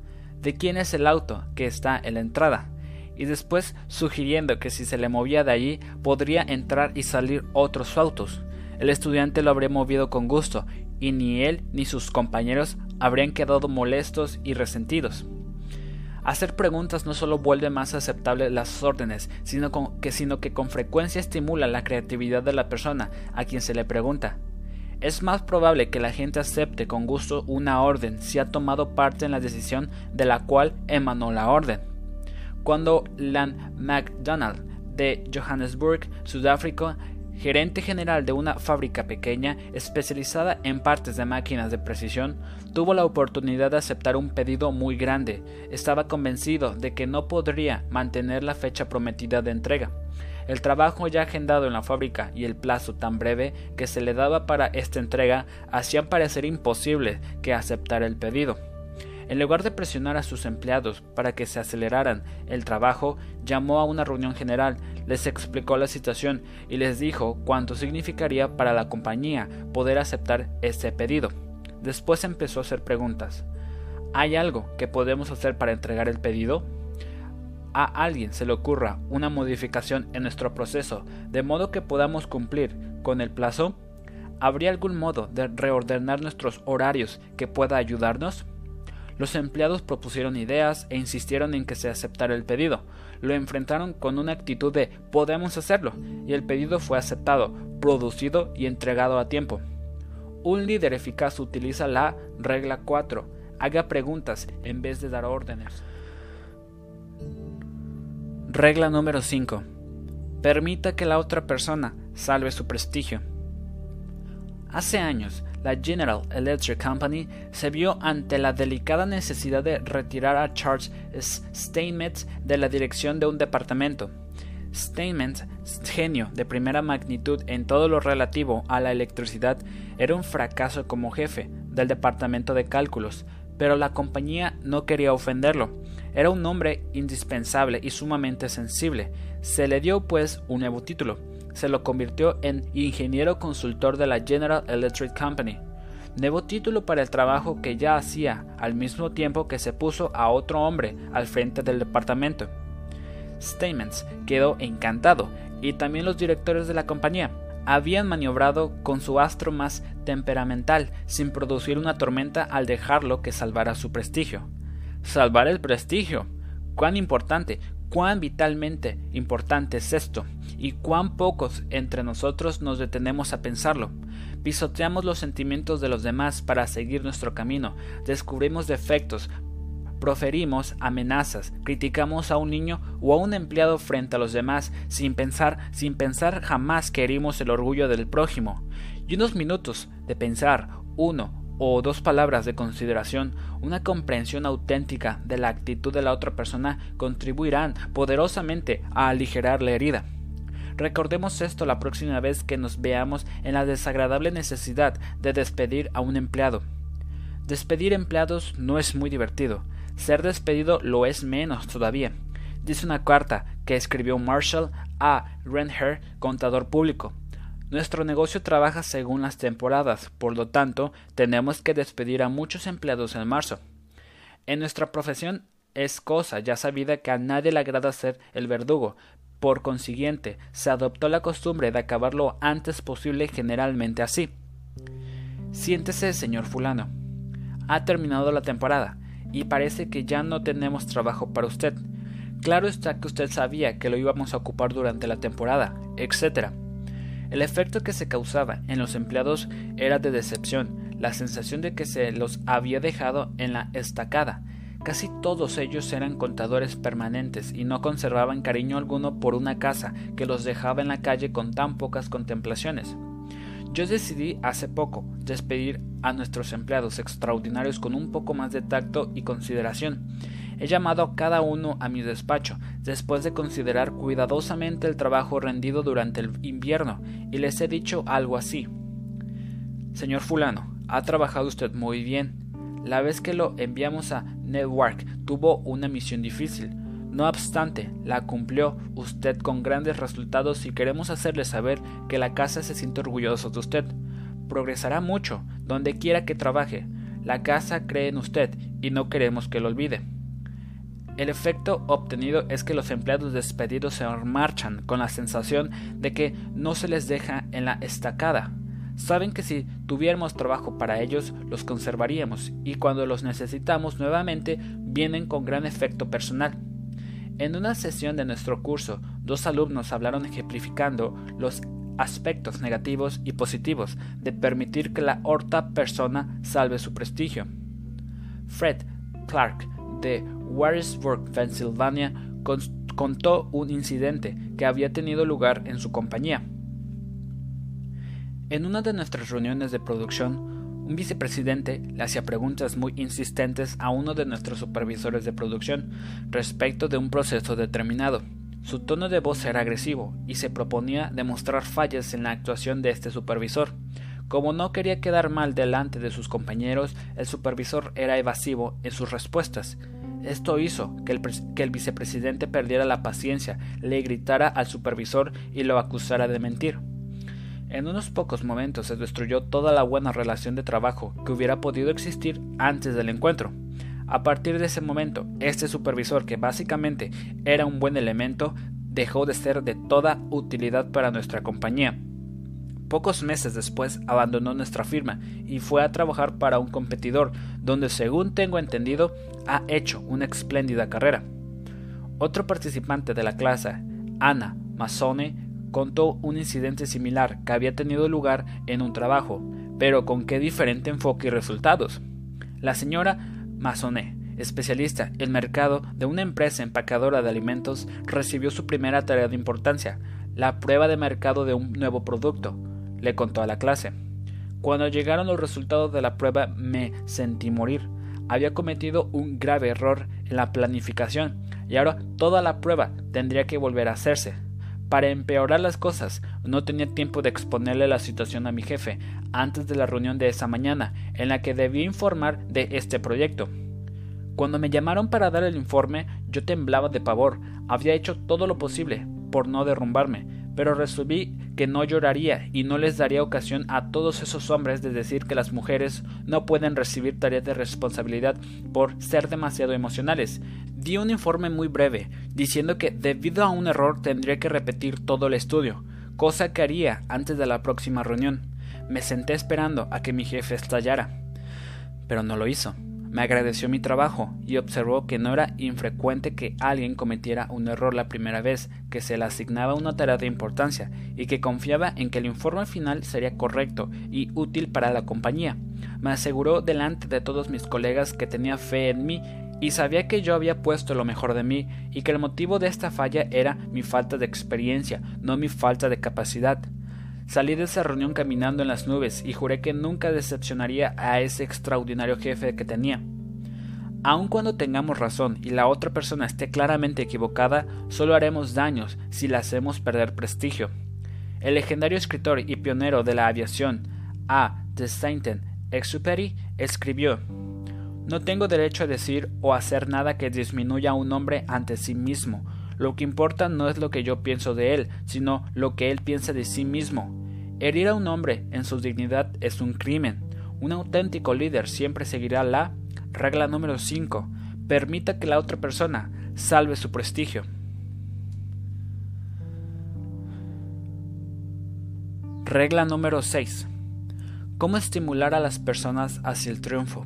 ¿De quién es el auto que está en la entrada? Y después sugiriendo que si se le movía de allí podría entrar y salir otros autos. El estudiante lo habría movido con gusto, y ni él ni sus compañeros habrían quedado molestos y resentidos. Hacer preguntas no solo vuelve más aceptables las órdenes, sino, que, sino que con frecuencia estimula la creatividad de la persona a quien se le pregunta. Es más probable que la gente acepte con gusto una orden si ha tomado parte en la decisión de la cual emanó la orden cuando Lan McDonald de Johannesburg, Sudáfrica, gerente general de una fábrica pequeña especializada en partes de máquinas de precisión, tuvo la oportunidad de aceptar un pedido muy grande. Estaba convencido de que no podría mantener la fecha prometida de entrega. El trabajo ya agendado en la fábrica y el plazo tan breve que se le daba para esta entrega hacían parecer imposible que aceptara el pedido. En lugar de presionar a sus empleados para que se aceleraran el trabajo, llamó a una reunión general, les explicó la situación y les dijo cuánto significaría para la compañía poder aceptar ese pedido. Después empezó a hacer preguntas. ¿Hay algo que podemos hacer para entregar el pedido? ¿A alguien se le ocurra una modificación en nuestro proceso de modo que podamos cumplir con el plazo? ¿Habría algún modo de reordenar nuestros horarios que pueda ayudarnos? Los empleados propusieron ideas e insistieron en que se aceptara el pedido. Lo enfrentaron con una actitud de podemos hacerlo, y el pedido fue aceptado, producido y entregado a tiempo. Un líder eficaz utiliza la regla 4. Haga preguntas en vez de dar órdenes. Regla número 5. Permita que la otra persona salve su prestigio. Hace años, la General Electric Company se vio ante la delicada necesidad de retirar a Charles Steinmetz de la dirección de un departamento. Steinmetz, genio de primera magnitud en todo lo relativo a la electricidad, era un fracaso como jefe del departamento de cálculos, pero la compañía no quería ofenderlo. Era un hombre indispensable y sumamente sensible. Se le dio pues un nuevo título, se lo convirtió en ingeniero consultor de la General Electric Company, nuevo título para el trabajo que ya hacía, al mismo tiempo que se puso a otro hombre al frente del departamento. Stamens quedó encantado, y también los directores de la compañía habían maniobrado con su astro más temperamental, sin producir una tormenta al dejarlo que salvara su prestigio. Salvar el prestigio. Cuán importante, cuán vitalmente importante es esto, y cuán pocos entre nosotros nos detenemos a pensarlo. Pisoteamos los sentimientos de los demás para seguir nuestro camino, descubrimos defectos, proferimos amenazas, criticamos a un niño o a un empleado frente a los demás sin pensar, sin pensar jamás que herimos el orgullo del prójimo. Y unos minutos de pensar, uno o dos palabras de consideración, una comprensión auténtica de la actitud de la otra persona contribuirán poderosamente a aligerar la herida. Recordemos esto la próxima vez que nos veamos en la desagradable necesidad de despedir a un empleado. Despedir empleados no es muy divertido, ser despedido lo es menos todavía. Dice una carta que escribió Marshall a Renher, contador público. Nuestro negocio trabaja según las temporadas, por lo tanto, tenemos que despedir a muchos empleados en marzo. En nuestra profesión es cosa ya sabida que a nadie le agrada ser el verdugo, Por consiguiente, se adoptó la costumbre de acabar lo antes posible generalmente así. Siéntese, señor fulano. Ha terminado la temporada, y parece que ya no tenemos trabajo para usted. Claro está que usted sabía que lo íbamos a ocupar durante la temporada, etc. El efecto que se causaba en los empleados era de decepción, la sensación de que se los había dejado en la estacada. Casi todos ellos eran contadores permanentes y no conservaban cariño alguno por una casa que los dejaba en la calle con tan pocas contemplaciones. Yo decidí hace poco despedir a nuestros empleados extraordinarios con un poco más de tacto y consideración. He llamado a cada uno a mi despacho, después de considerar cuidadosamente el trabajo rendido durante el invierno, y les he dicho algo así. Señor fulano, ha trabajado usted muy bien. La vez que lo enviamos a Network tuvo una misión difícil. No obstante, la cumplió usted con grandes resultados y queremos hacerle saber que la casa se siente orgullosa de usted. Progresará mucho, donde quiera que trabaje. La casa cree en usted y no queremos que lo olvide. El efecto obtenido es que los empleados despedidos se marchan con la sensación de que no se les deja en la estacada. Saben que si tuviéramos trabajo para ellos, los conservaríamos y cuando los necesitamos nuevamente vienen con gran efecto personal. En una sesión de nuestro curso, dos alumnos hablaron ejemplificando los aspectos negativos y positivos de permitir que la horta persona salve su prestigio. Fred Clark de Warrisburg, Pennsylvania, contó un incidente que había tenido lugar en su compañía. En una de nuestras reuniones de producción, un vicepresidente le hacía preguntas muy insistentes a uno de nuestros supervisores de producción respecto de un proceso determinado. Su tono de voz era agresivo y se proponía demostrar fallas en la actuación de este supervisor. Como no quería quedar mal delante de sus compañeros, el supervisor era evasivo en sus respuestas. Esto hizo que el, que el, vicepresidente perdiera la paciencia, le gritara al supervisor y lo acusara de mentir. En unos pocos momentos se destruyó toda la buena relación de trabajo que hubiera podido existir antes del encuentro. A partir de ese momento, este supervisor, que básicamente era un buen elemento, dejó de ser de toda utilidad para nuestra compañía. Pocos meses después abandonó nuestra firma y fue a trabajar para un competidor, donde según tengo entendido ha hecho una espléndida carrera. Otro participante de la clase, Ana Mazzone, contó un incidente similar que había tenido lugar en un trabajo, pero con qué diferente enfoque y resultados. La señora Masonet, especialista en mercado de una empresa empacadora de alimentos, recibió su primera tarea de importancia, la prueba de mercado de un nuevo producto. Le contó a la clase. Cuando llegaron los resultados de la prueba me sentí morir. Había cometido un grave error en la planificación y ahora toda la prueba tendría que volver a hacerse. Para empeorar las cosas, no tenía tiempo de exponerle la situación a mi jefe antes de la reunión de esa mañana, en la que debía informar de este proyecto. Cuando me llamaron para dar el informe, yo temblaba de pavor. Había hecho todo lo posible por no derrumbarme, pero resolví que no lloraría y no les daría ocasión a todos esos hombres de decir que las mujeres no pueden recibir tareas de responsabilidad por ser demasiado emocionales. Di un informe muy breve, diciendo que debido a un error tendría que repetir todo el estudio, cosa que haría antes de la próxima reunión. Me senté esperando a que mi jefe estallara, pero no lo hizo. Me agradeció mi trabajo y observó que no era infrecuente que alguien cometiera un error la primera vez que se le asignaba una tarea de importancia y que confiaba en que el informe final sería correcto y útil para la compañía. Me aseguró delante de todos mis colegas que tenía fe en mí y sabía que yo había puesto lo mejor de mí y que el motivo de esta falla era mi falta de experiencia, no mi falta de capacidad. Salí de esa reunión caminando en las nubes y juré que nunca decepcionaría a ese extraordinario jefe que tenía. Aun cuando tengamos razón y la otra persona esté claramente equivocada, solo haremos daños si la hacemos perder prestigio. El legendario escritor y pionero de la aviación, A. de Saint-Exupéry, escribió No tengo derecho a decir o hacer nada que disminuya a un hombre ante sí mismo, lo que importa no es lo que yo pienso de él, sino lo que él piensa de sí mismo. Herir a un hombre en su dignidad es un crimen. Un auténtico líder siempre seguirá la regla número 5. Permita que la otra persona salve su prestigio. Regla número 6. ¿Cómo estimular a las personas hacia el triunfo?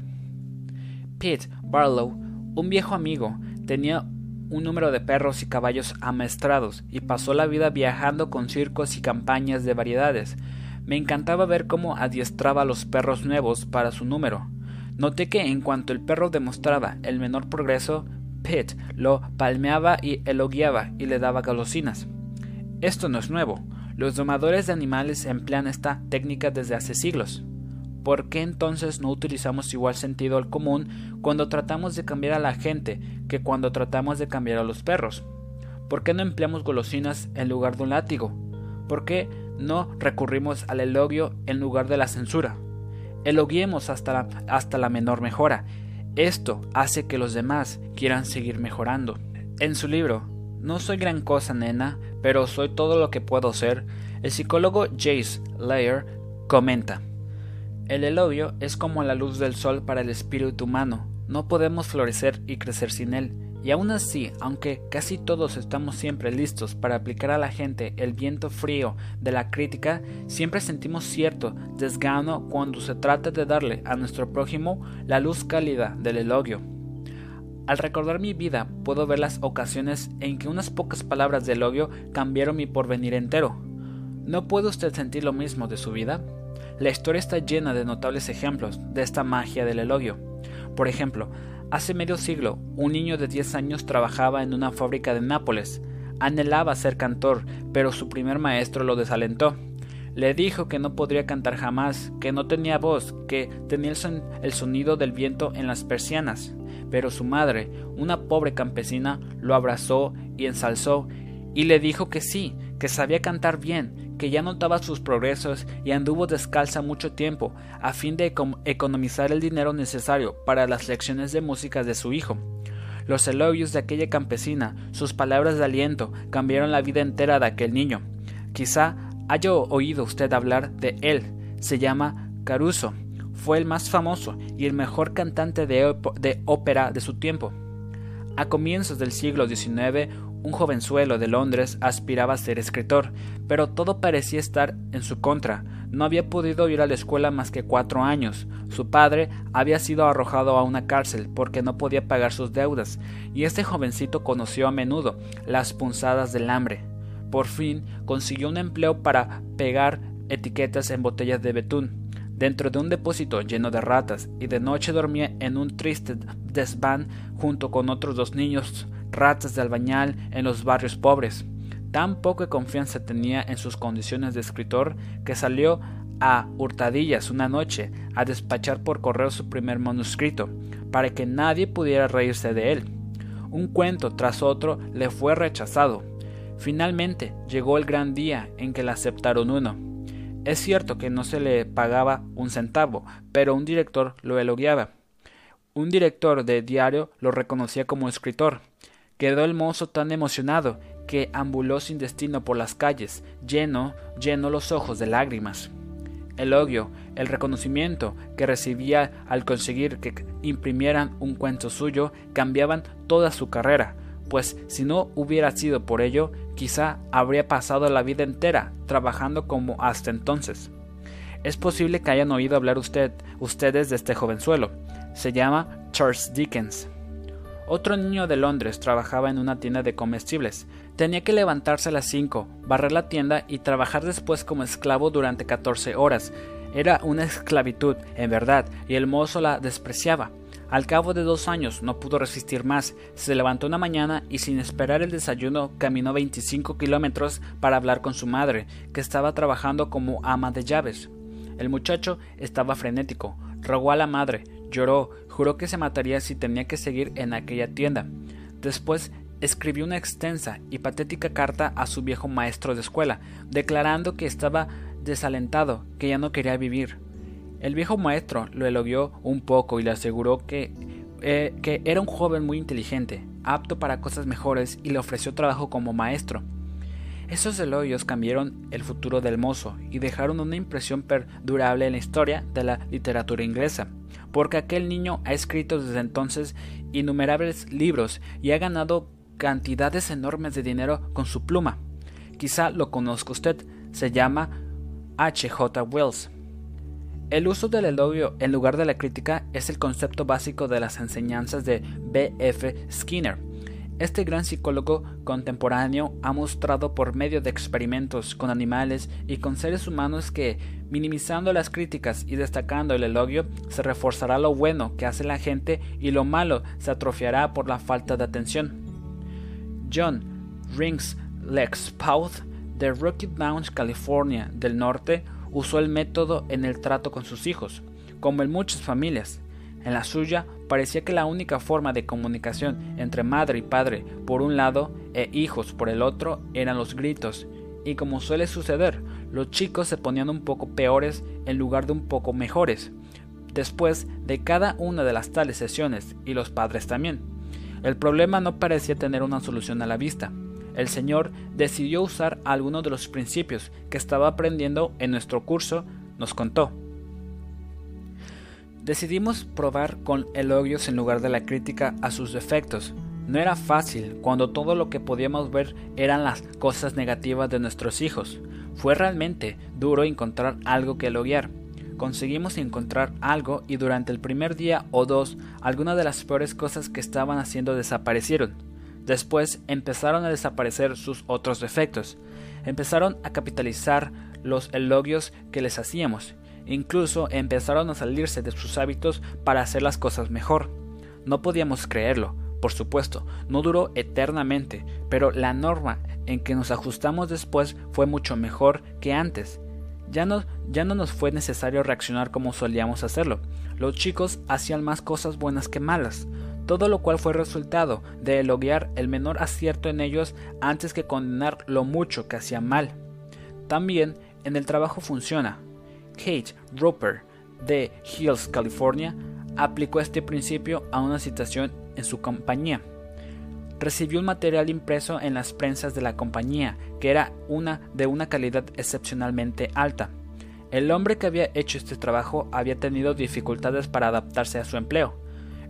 Pete Barlow, un viejo amigo, tenía un número de perros y caballos amaestrados y pasó la vida viajando con circos y campañas de variedades. Me encantaba ver cómo adiestraba a los perros nuevos para su número. Noté que en cuanto el perro demostraba el menor progreso, Pitt lo palmeaba y elogiaba y le daba golosinas. Esto no es nuevo. Los domadores de animales emplean esta técnica desde hace siglos. ¿Por qué entonces no utilizamos igual sentido al común cuando tratamos de cambiar a la gente que cuando tratamos de cambiar a los perros? ¿Por qué no empleamos golosinas en lugar de un látigo? ¿Por qué no recurrimos al elogio en lugar de la censura? Elogiemos hasta la, hasta la menor mejora. Esto hace que los demás quieran seguir mejorando. En su libro, No soy gran cosa, nena, pero soy todo lo que puedo ser, el psicólogo Jace Layer comenta el elogio es como la luz del sol para el espíritu humano, no podemos florecer y crecer sin él. Y aún así, aunque casi todos estamos siempre listos para aplicar a la gente el viento frío de la crítica, siempre sentimos cierto desgano cuando se trata de darle a nuestro prójimo la luz cálida del elogio. Al recordar mi vida, puedo ver las ocasiones en que unas pocas palabras de elogio cambiaron mi porvenir entero. ¿No puede usted sentir lo mismo de su vida? La historia está llena de notables ejemplos de esta magia del elogio. Por ejemplo, hace medio siglo, un niño de 10 años trabajaba en una fábrica de Nápoles. Anhelaba ser cantor, pero su primer maestro lo desalentó. Le dijo que no podría cantar jamás, que no tenía voz, que tenía el, sonido del viento en las persianas. Pero su madre, una pobre campesina, lo abrazó y ensalzó, y le dijo que sí, que sabía cantar bien, que ya notaba sus progresos y anduvo descalza mucho tiempo a fin de economizar el dinero necesario para las lecciones de música de su hijo. Los elogios de aquella campesina, sus palabras de aliento, cambiaron la vida entera de aquel niño. Quizá haya oído usted hablar de él. Se llama Caruso. Fue el más famoso y el mejor cantante de, de ópera de su tiempo. A comienzos del siglo XIX, un jovenzuelo de Londres aspiraba a ser escritor, pero todo parecía estar en su contra. No había podido ir a la escuela más que cuatro años. Su padre había sido arrojado a una cárcel porque no podía pagar sus deudas, y este jovencito conoció a menudo las punzadas del hambre. Por fin consiguió un empleo para pegar etiquetas en botellas de betún dentro de un depósito lleno de ratas y de noche dormía en un triste desván junto con otros dos niños ratas de albañal en los barrios pobres. Tan poca confianza tenía en sus condiciones de escritor que salió a hurtadillas una noche a despachar por correo su primer manuscrito, para que nadie pudiera reírse de él. Un cuento tras otro le fue rechazado. Finalmente llegó el gran día en que le aceptaron uno. Es cierto que no se le pagaba un centavo, pero un director lo elogiaba. Un director de diario lo reconocía como escritor. Quedó el mozo tan emocionado que ambuló sin destino por las calles, lleno, lleno los ojos de lágrimas. El odio, el reconocimiento que recibía al conseguir que imprimieran un cuento suyo cambiaban toda su carrera, pues si no hubiera sido por ello, quizá habría pasado la vida entera trabajando como hasta entonces. Es posible que hayan oído hablar usted, ustedes de este jovenzuelo. Se llama Charles Dickens. Otro niño de Londres trabajaba en una tienda de comestibles. Tenía que levantarse a las 5, barrer la tienda y trabajar después como esclavo durante 14 horas. Era una esclavitud, en verdad, y el mozo la despreciaba. Al cabo de dos años no pudo resistir más, se levantó una mañana y sin esperar el desayuno caminó 25 kilómetros para hablar con su madre, que estaba trabajando como ama de llaves. El muchacho estaba frenético, rogó a la madre, lloró, juró que se mataría si tenía que seguir en aquella tienda. Después escribió una extensa y patética carta a su viejo maestro de escuela, declarando que estaba desalentado, que ya no quería vivir. El viejo maestro lo elogió un poco y le aseguró que, eh, que era un joven muy inteligente, apto para cosas mejores y le ofreció trabajo como maestro. Esos elogios cambiaron el futuro del mozo y dejaron una impresión perdurable en la historia de la literatura inglesa porque aquel niño ha escrito desde entonces innumerables libros y ha ganado cantidades enormes de dinero con su pluma. Quizá lo conozca usted, se llama H. J. Wells. El uso del elogio en lugar de la crítica es el concepto básico de las enseñanzas de B. F. Skinner. Este gran psicólogo contemporáneo ha mostrado por medio de experimentos con animales y con seres humanos que, minimizando las críticas y destacando el elogio, se reforzará lo bueno que hace la gente y lo malo se atrofiará por la falta de atención. John Rings Lex Pauth de Rocky Mountain, California del Norte, usó el método en el trato con sus hijos, como en muchas familias. En la suya parecía que la única forma de comunicación entre madre y padre por un lado e hijos por el otro eran los gritos, y como suele suceder, los chicos se ponían un poco peores en lugar de un poco mejores, después de cada una de las tales sesiones, y los padres también. El problema no parecía tener una solución a la vista el Señor decidió usar algunos de los principios que estaba aprendiendo en nuestro curso, nos contó. Decidimos probar con elogios en lugar de la crítica a sus defectos. No era fácil cuando todo lo que podíamos ver eran las cosas negativas de nuestros hijos. Fue realmente duro encontrar algo que elogiar. Conseguimos encontrar algo y durante el primer día o dos algunas de las peores cosas que estaban haciendo desaparecieron Después empezaron a desaparecer sus otros defectos. Empezaron a capitalizar los elogios que les hacíamos. Incluso empezaron a salirse de sus hábitos para hacer las cosas mejor. No podíamos creerlo, por supuesto, no duró eternamente, pero la norma en que nos ajustamos después fue mucho mejor que antes. Ya no, ya no nos fue necesario reaccionar como solíamos hacerlo. Los chicos hacían más cosas buenas que malas todo lo cual fue resultado de elogiar el menor acierto en ellos antes que condenar lo mucho que hacían mal. También en el trabajo funciona. Kate Roper de Hills, California, aplicó este principio a una situación en su compañía. Recibió un material impreso en las prensas de la compañía que era una de una calidad excepcionalmente alta. El hombre que había hecho este trabajo había tenido dificultades para adaptarse a su empleo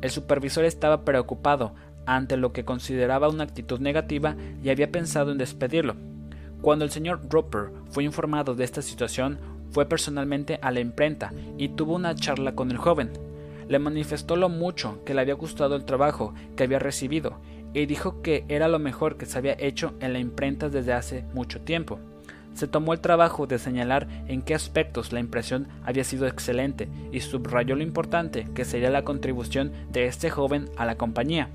el supervisor estaba preocupado ante lo que consideraba una actitud negativa y había pensado en despedirlo. Cuando el señor Roper fue informado de esta situación, fue personalmente a la imprenta y tuvo una charla con el joven. Le manifestó lo mucho que le había gustado el trabajo que había recibido y dijo que era lo mejor que se había hecho en la imprenta desde hace mucho tiempo se tomó el trabajo de señalar en qué aspectos la impresión había sido excelente y subrayó lo importante que sería la contribución de este joven a la compañía.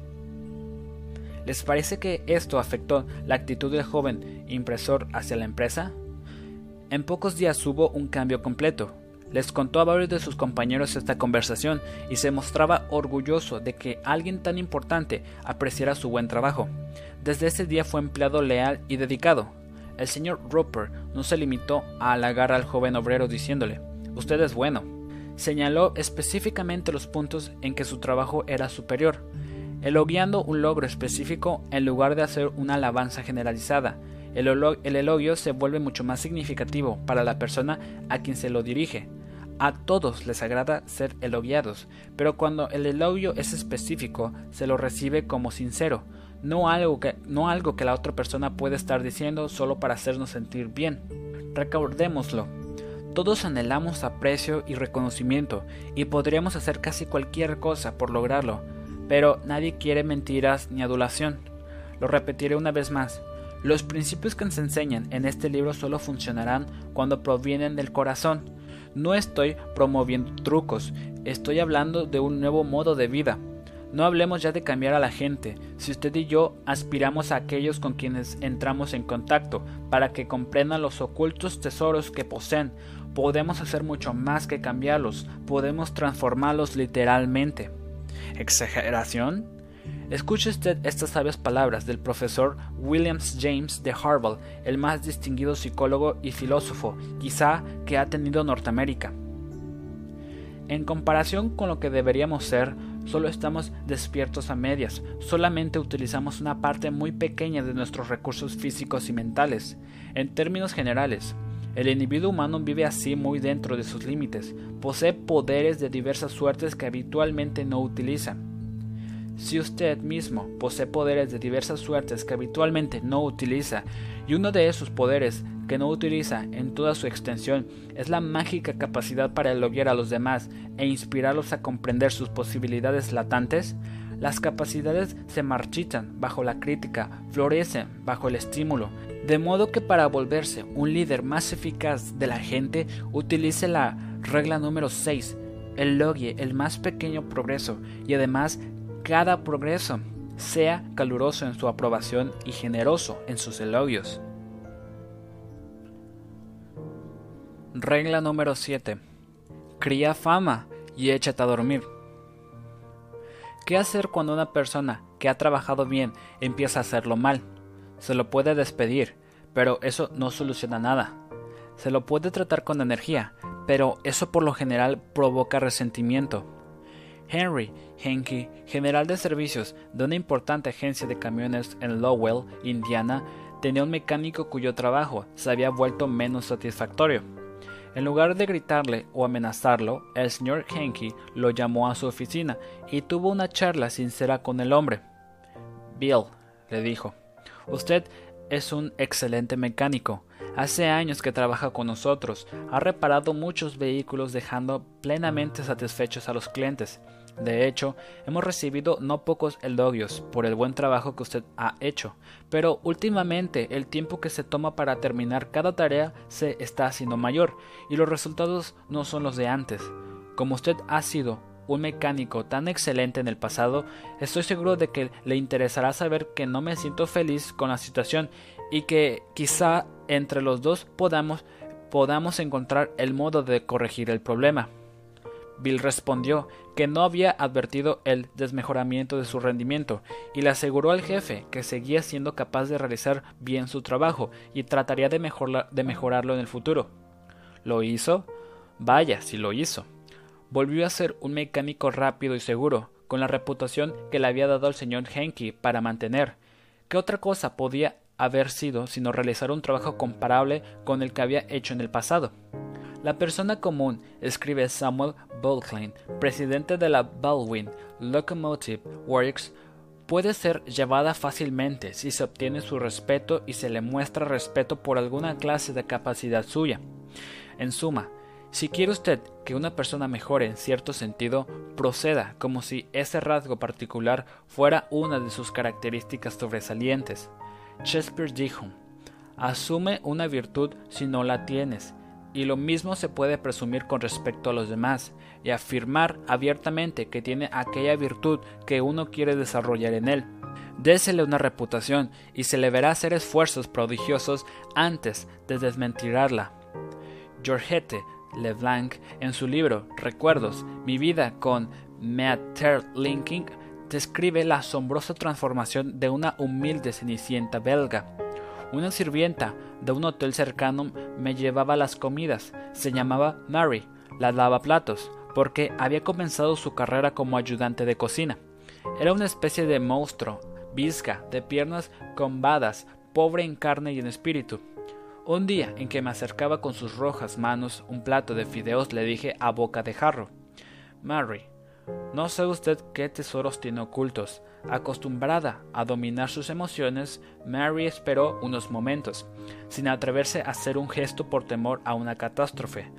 ¿Les parece que esto afectó la actitud del joven impresor hacia la empresa? En pocos días hubo un cambio completo. Les contó a varios de sus compañeros esta conversación y se mostraba orgulloso de que alguien tan importante apreciara su buen trabajo. Desde ese día fue empleado leal y dedicado, el señor Roper no se limitó a halagar al joven obrero diciéndole Usted es bueno. Señaló específicamente los puntos en que su trabajo era superior, elogiando un logro específico en lugar de hacer una alabanza generalizada. El, el elogio se vuelve mucho más significativo para la persona a quien se lo dirige. A todos les agrada ser elogiados, pero cuando el elogio es específico, se lo recibe como sincero, no algo que, no algo que la otra persona puede estar diciendo solo para hacernos sentir bien. Recordémoslo. Todos anhelamos aprecio y reconocimiento y podríamos hacer casi cualquier cosa por lograrlo, pero nadie quiere mentiras ni adulación. Lo repetiré una vez más. Los principios que se enseñan en este libro solo funcionarán cuando provienen del corazón. No estoy promoviendo trucos, estoy hablando de un nuevo modo de vida, no hablemos ya de cambiar a la gente, si usted y yo aspiramos a aquellos con quienes entramos en contacto para que comprendan los ocultos tesoros que poseen, podemos hacer mucho más que cambiarlos, podemos transformarlos literalmente. ¿Exageración? Escuche usted estas sabias palabras del profesor Williams James de Harvard, el más distinguido psicólogo y filósofo quizá que ha tenido Norteamérica. En comparación con lo que deberíamos ser, Solo estamos despiertos a medias, solamente utilizamos una parte muy pequeña de nuestros recursos físicos y mentales. En términos generales, el individuo humano vive así muy dentro de sus límites, posee poderes de diversas suertes que habitualmente no utiliza. Si usted mismo posee poderes de diversas suertes que habitualmente no utiliza, y uno de esos poderes que no utiliza en toda su extensión es la mágica capacidad para elogiar a los demás e inspirarlos a comprender sus posibilidades latentes, las capacidades se marchitan bajo la crítica, florecen bajo el estímulo, de modo que para volverse un líder más eficaz de la gente utilice la regla número 6, elogie el más pequeño progreso y además cada progreso sea caluroso en su aprobación y generoso en sus elogios. Regla número 7. Cría fama y échate a dormir. ¿Qué hacer cuando una persona que ha trabajado bien empieza a hacerlo mal? Se lo puede despedir, pero eso no soluciona nada. Se lo puede tratar con energía, pero eso por lo general provoca resentimiento. Henry Henke, general de servicios de una importante agencia de camiones en Lowell, Indiana, tenía un mecánico cuyo trabajo se había vuelto menos satisfactorio. En lugar de gritarle o amenazarlo, el señor Henke lo llamó a su oficina y tuvo una charla sincera con el hombre. Bill, le dijo, usted es un excelente mecánico. Hace años que trabaja con nosotros. Ha reparado muchos vehículos dejando plenamente satisfechos a los clientes. De hecho, hemos recibido no pocos elogios por el buen trabajo que usted ha hecho, pero últimamente el tiempo que se toma para terminar cada tarea se está haciendo mayor y los resultados no son los de antes. Como usted ha sido un mecánico tan excelente en el pasado, estoy seguro de que le interesará saber que no me siento feliz con la situación y que quizá entre los dos podamos encontrar el modo de corregir el problema. Bill respondió que no había advertido el desmejoramiento de su rendimiento y le aseguró al jefe que seguía siendo capaz de realizar bien su trabajo y trataría de, mejorarlo en el futuro. ¿Lo hizo? Vaya, si lo hizo. Volvió a ser un mecánico rápido y seguro, con la reputación que le había dado el señor Henke para mantener. ¿Qué otra cosa podía haber sido sino realizar un trabajo comparable con el que había hecho en el pasado? La persona común, escribe Samuel Bulklin, presidente de la Baldwin Locomotive Works, puede ser llevada fácilmente si se obtiene su respeto y se le muestra respeto por alguna clase de capacidad suya. En suma, si quiere usted que una persona mejore en cierto sentido, proceda como si ese rasgo particular fuera una de sus características sobresalientes. Shakespeare dijo, asume una virtud si no la tienes, y lo mismo se puede presumir con respecto a los demás, y afirmar abiertamente que tiene aquella virtud que uno quiere desarrollar en él. Désele una reputación y se le verá hacer esfuerzos prodigiosos antes de desmentirarla. Georgette Leblanc, en su libro Recuerdos, mi vida con Linking, describe la asombrosa transformación de una humilde cenicienta belga. Una sirvienta de un hotel cercano me llevaba las comidas. Se llamaba Mary, la platos, porque había comenzado su carrera como ayudante de cocina. Era una especie de monstruo, visca, de piernas combadas, pobre en carne y en espíritu. Un día en que me acercaba con sus rojas manos un plato de fideos le dije a boca de jarro Mary, no sé usted qué tesoros tiene ocultos. Acostumbrada a dominar sus emociones, Mary esperó unos momentos, sin atreverse a hacer un gesto por temor a una catástrofe.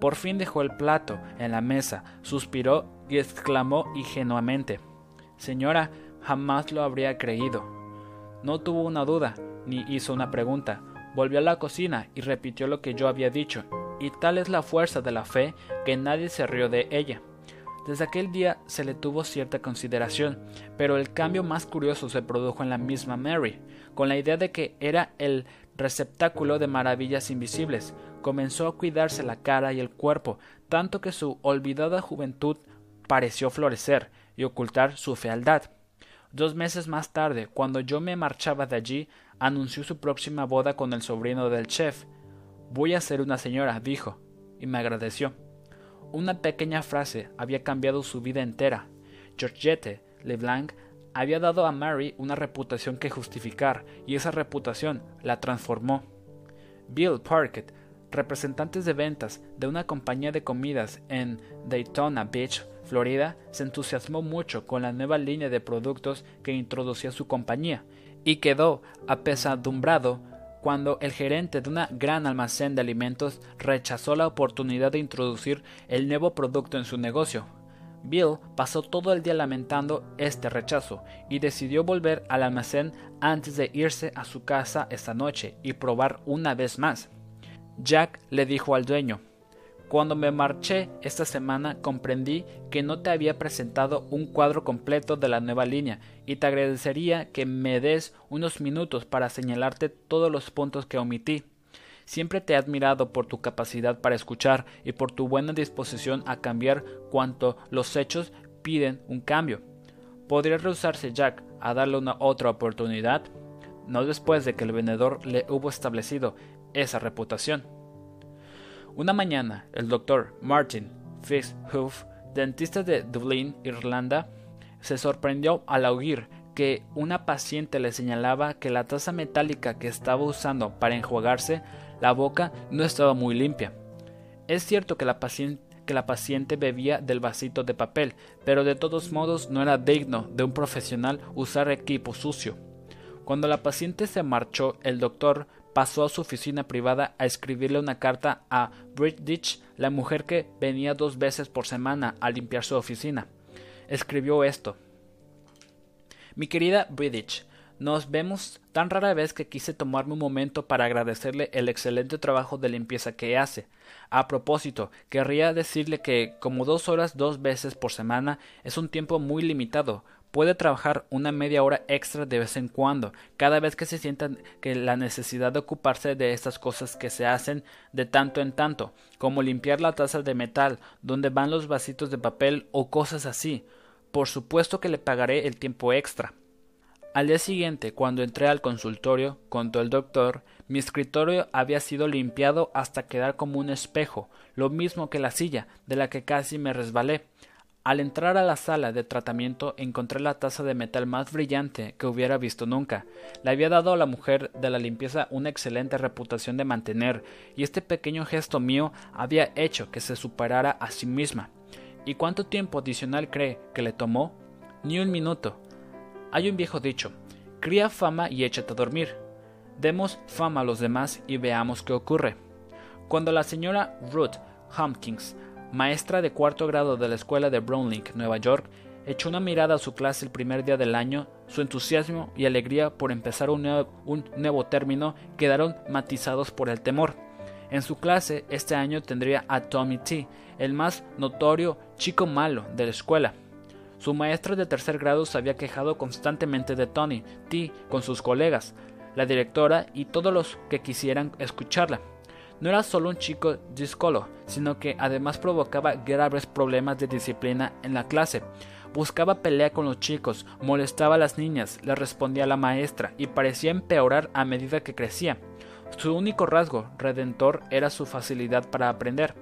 Por fin dejó el plato en la mesa, suspiró y exclamó ingenuamente Señora, jamás lo habría creído. No tuvo una duda, ni hizo una pregunta. Volvió a la cocina y repitió lo que yo había dicho, y tal es la fuerza de la fe que nadie se rió de ella. Desde aquel día se le tuvo cierta consideración, pero el cambio más curioso se produjo en la misma Mary, con la idea de que era el receptáculo de maravillas invisibles. Comenzó a cuidarse la cara y el cuerpo, tanto que su olvidada juventud pareció florecer y ocultar su fealdad. Dos meses más tarde, cuando yo me marchaba de allí, anunció su próxima boda con el sobrino del chef. Voy a ser una señora, dijo, y me agradeció. Una pequeña frase había cambiado su vida entera. Georgette Leblanc había dado a Mary una reputación que justificar, y esa reputación la transformó. Bill Parkett, representantes de ventas de una compañía de comidas en Daytona Beach, Florida, se entusiasmó mucho con la nueva línea de productos que introducía su compañía y quedó apesadumbrado cuando el gerente de una gran almacén de alimentos rechazó la oportunidad de introducir el nuevo producto en su negocio. Bill pasó todo el día lamentando este rechazo y decidió volver al almacén antes de irse a su casa esta noche y probar una vez más. Jack le dijo al dueño Cuando me marché esta semana comprendí que no te había presentado un cuadro completo de la nueva línea y te agradecería que me des unos minutos para señalarte todos los puntos que omití. Siempre te he admirado por tu capacidad para escuchar y por tu buena disposición a cambiar cuanto los hechos piden un cambio. ¿Podría rehusarse Jack a darle una otra oportunidad? No después de que el vendedor le hubo establecido esa reputación. Una mañana, el doctor Martin Fitzhugh, dentista de Dublín, Irlanda, se sorprendió al oír que una paciente le señalaba que la taza metálica que estaba usando para enjuagarse la boca no estaba muy limpia. Es cierto que la, paciente, que la paciente bebía del vasito de papel, pero de todos modos no era digno de un profesional usar equipo sucio. Cuando la paciente se marchó, el doctor pasó a su oficina privada a escribirle una carta a Bridget, la mujer que venía dos veces por semana a limpiar su oficina. Escribió esto. Mi querida Bridget, nos vemos tan rara vez que quise tomarme un momento para agradecerle el excelente trabajo de limpieza que hace. A propósito, querría decirle que como dos horas dos veces por semana es un tiempo muy limitado, Puede trabajar una media hora extra de vez en cuando, cada vez que se sienta que la necesidad de ocuparse de estas cosas que se hacen de tanto en tanto, como limpiar la taza de metal, donde van los vasitos de papel o cosas así. Por supuesto que le pagaré el tiempo extra. Al día siguiente, cuando entré al consultorio, contó el doctor, mi escritorio había sido limpiado hasta quedar como un espejo, lo mismo que la silla, de la que casi me resbalé. Al entrar a la sala de tratamiento encontré la taza de metal más brillante que hubiera visto nunca. Le había dado a la mujer de la limpieza una excelente reputación de mantener, y este pequeño gesto mío había hecho que se superara a sí misma. ¿Y cuánto tiempo adicional cree que le tomó? Ni un minuto. Hay un viejo dicho, cría fama y échate a dormir. Demos fama a los demás y veamos qué ocurre. Cuando la señora Ruth Hopkins maestra de cuarto grado de la escuela de Brownling, Nueva York, echó una mirada a su clase el primer día del año, su entusiasmo y alegría por empezar un nuevo, término quedaron matizados por el temor. En su clase este año tendría a Tommy T, el más notorio chico malo de la escuela. Su maestra de tercer grado se había quejado constantemente de Tony T con sus colegas, la directora y todos los que quisieran escucharla. No era solo un chico discolo, sino que además provocaba graves problemas de disciplina en la clase. Buscaba pelea con los chicos, molestaba a las niñas, le respondía a la maestra y parecía empeorar a medida que crecía. Su único rasgo redentor era su facilidad para aprender.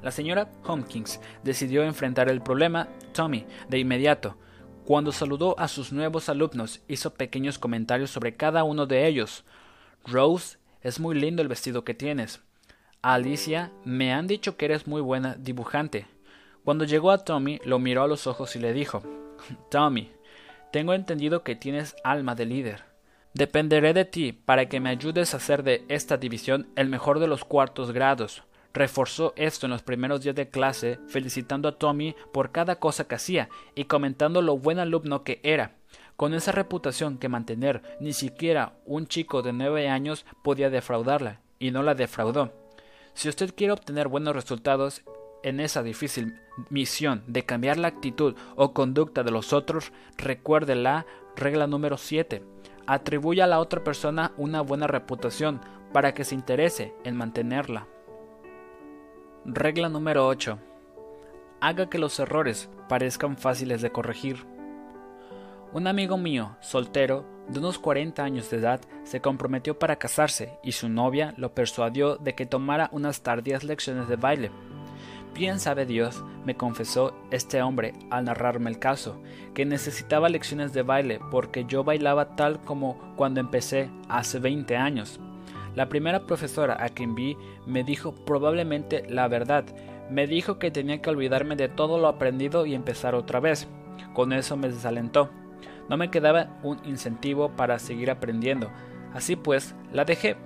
La señora Hopkins decidió enfrentar el problema Tommy de inmediato. Cuando saludó a sus nuevos alumnos, hizo pequeños comentarios sobre cada uno de ellos. Rose es muy lindo el vestido que tienes. Alicia, me han dicho que eres muy buena dibujante. Cuando llegó a Tommy, lo miró a los ojos y le dijo Tommy, tengo entendido que tienes alma de líder. Dependeré de ti para que me ayudes a hacer de esta división el mejor de los cuartos grados. Reforzó esto en los primeros días de clase, felicitando a Tommy por cada cosa que hacía y comentando lo buen alumno que era. Con esa reputación que mantener, ni siquiera un chico de nueve años podía defraudarla, y no la defraudó. Si usted quiere obtener buenos resultados en esa difícil misión de cambiar la actitud o conducta de los otros, recuerde la regla número 7. Atribuya a la otra persona una buena reputación para que se interese en mantenerla. Regla número 8. Haga que los errores parezcan fáciles de corregir. Un amigo mío, soltero, de unos 40 años de edad, se comprometió para casarse y su novia lo persuadió de que tomara unas tardías lecciones de baile. Bien sabe Dios, me confesó este hombre al narrarme el caso, que necesitaba lecciones de baile porque yo bailaba tal como cuando empecé hace 20 años. La primera profesora a quien vi me dijo probablemente la verdad, me dijo que tenía que olvidarme de todo lo aprendido y empezar otra vez. Con eso me desalentó. No me quedaba un incentivo para seguir aprendiendo. Así pues, la dejé.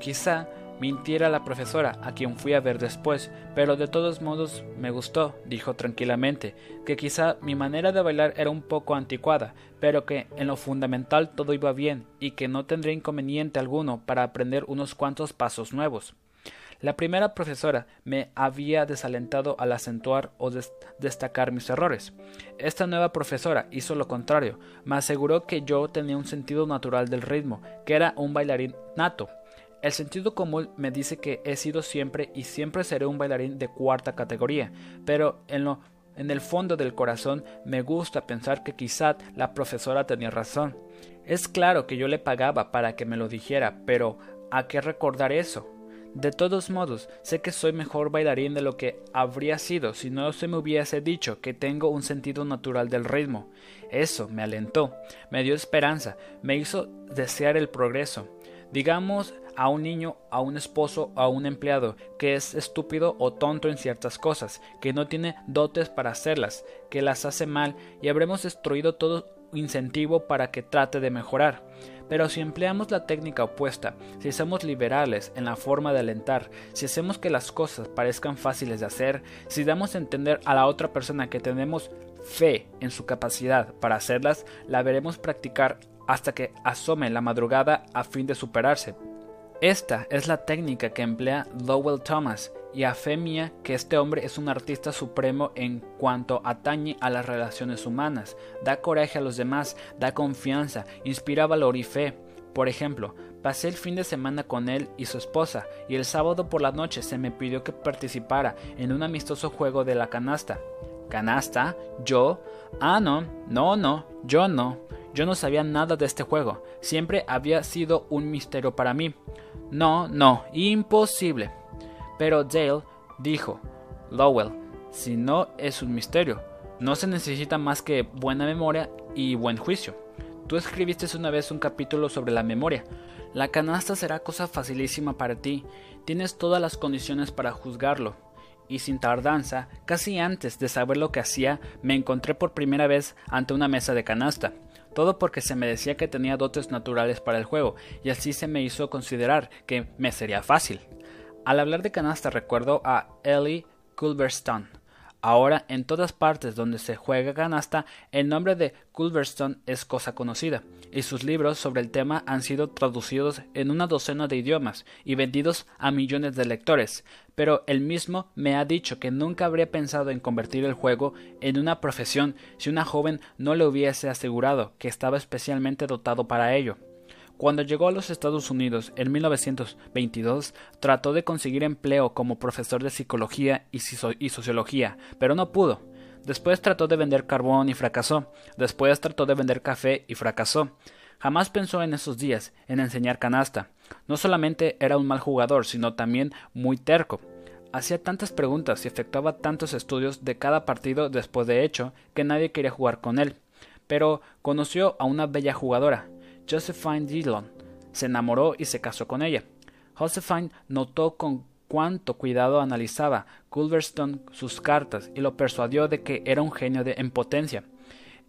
Quizá mintiera la profesora, a quien fui a ver después, pero de todos modos me gustó, dijo tranquilamente, que quizá mi manera de bailar era un poco anticuada, pero que en lo fundamental todo iba bien y que no tendría inconveniente alguno para aprender unos cuantos pasos nuevos. La primera profesora me había desalentado al acentuar o destacar mis errores. Esta nueva profesora hizo lo contrario, me aseguró que yo tenía un sentido natural del ritmo, que era un bailarín nato, el sentido común me dice que he sido siempre y siempre seré un bailarín de cuarta categoría, pero en en el fondo del corazón me gusta pensar que quizá la profesora tenía razón. Es claro que yo le pagaba para que me lo dijera, pero ¿a qué recordar eso? De todos modos, sé que soy mejor bailarín de lo que habría sido si no se me hubiese dicho que tengo un sentido natural del ritmo. Eso me alentó, me dio esperanza, me hizo desear el progreso. Digamos a un niño, a un esposo, a un empleado que es estúpido o tonto en ciertas cosas, que no tiene dotes para hacerlas, que las hace mal y habremos destruido todo incentivo para que trate de mejorar. Pero si empleamos la técnica opuesta, si somos liberales en la forma de alentar, si hacemos que las cosas parezcan fáciles de hacer, si damos a entender a la otra persona que tenemos fe en su capacidad para hacerlas, la veremos practicar hasta que asome la madrugada a fin de superarse. Esta es la técnica que emplea Lowell Thomas, y a fe mía que este hombre es un artista supremo en cuanto atañe a las relaciones humanas, da coraje a los demás, da confianza, inspira valor y fe. Por ejemplo, pasé el fin de semana con él y su esposa, y el sábado por la noche se me pidió que participara en un amistoso juego de la canasta. ¿Canasta? ¿Yo? Ah, no, no, no, yo no. Yo no sabía nada de este juego. Siempre había sido un misterio para mí. No, no, imposible. Pero Dale dijo, Lowell, si no es un misterio, no se necesita más que buena memoria y buen juicio. Tú escribiste una vez un capítulo sobre la memoria. La canasta será cosa facilísima para ti. Tienes todas las condiciones para juzgarlo. Y sin tardanza, casi antes de saber lo que hacía, me encontré por primera vez ante una mesa de canasta todo porque se me decía que tenía dotes naturales para el juego, y así se me hizo considerar que me sería fácil. Al hablar de canasta recuerdo a Ellie Culverstone. Ahora en todas partes donde se juega canasta, el nombre de Culverstone es cosa conocida, y sus libros sobre el tema han sido traducidos en una docena de idiomas y vendidos a millones de lectores, pero él mismo me ha dicho que nunca habría pensado en convertir el juego en una profesión si una joven no le hubiese asegurado que estaba especialmente dotado para ello. Cuando llegó a los Estados Unidos en 1922, trató de conseguir empleo como profesor de psicología y, sociología, pero no pudo. Después trató de vender carbón y fracasó. Después trató de vender café y fracasó. Jamás pensó en esos días en enseñar canasta. No solamente era un mal jugador, sino también muy terco. Hacía tantas preguntas y efectuaba tantos estudios de cada partido después de hecho que nadie quería jugar con él. Pero conoció a una bella jugadora, Josephine Dillon. Se enamoró y se casó con ella. Josephine notó con cuánto cuidado analizaba Culverstone sus cartas y lo persuadió de que era un genio de en potencia.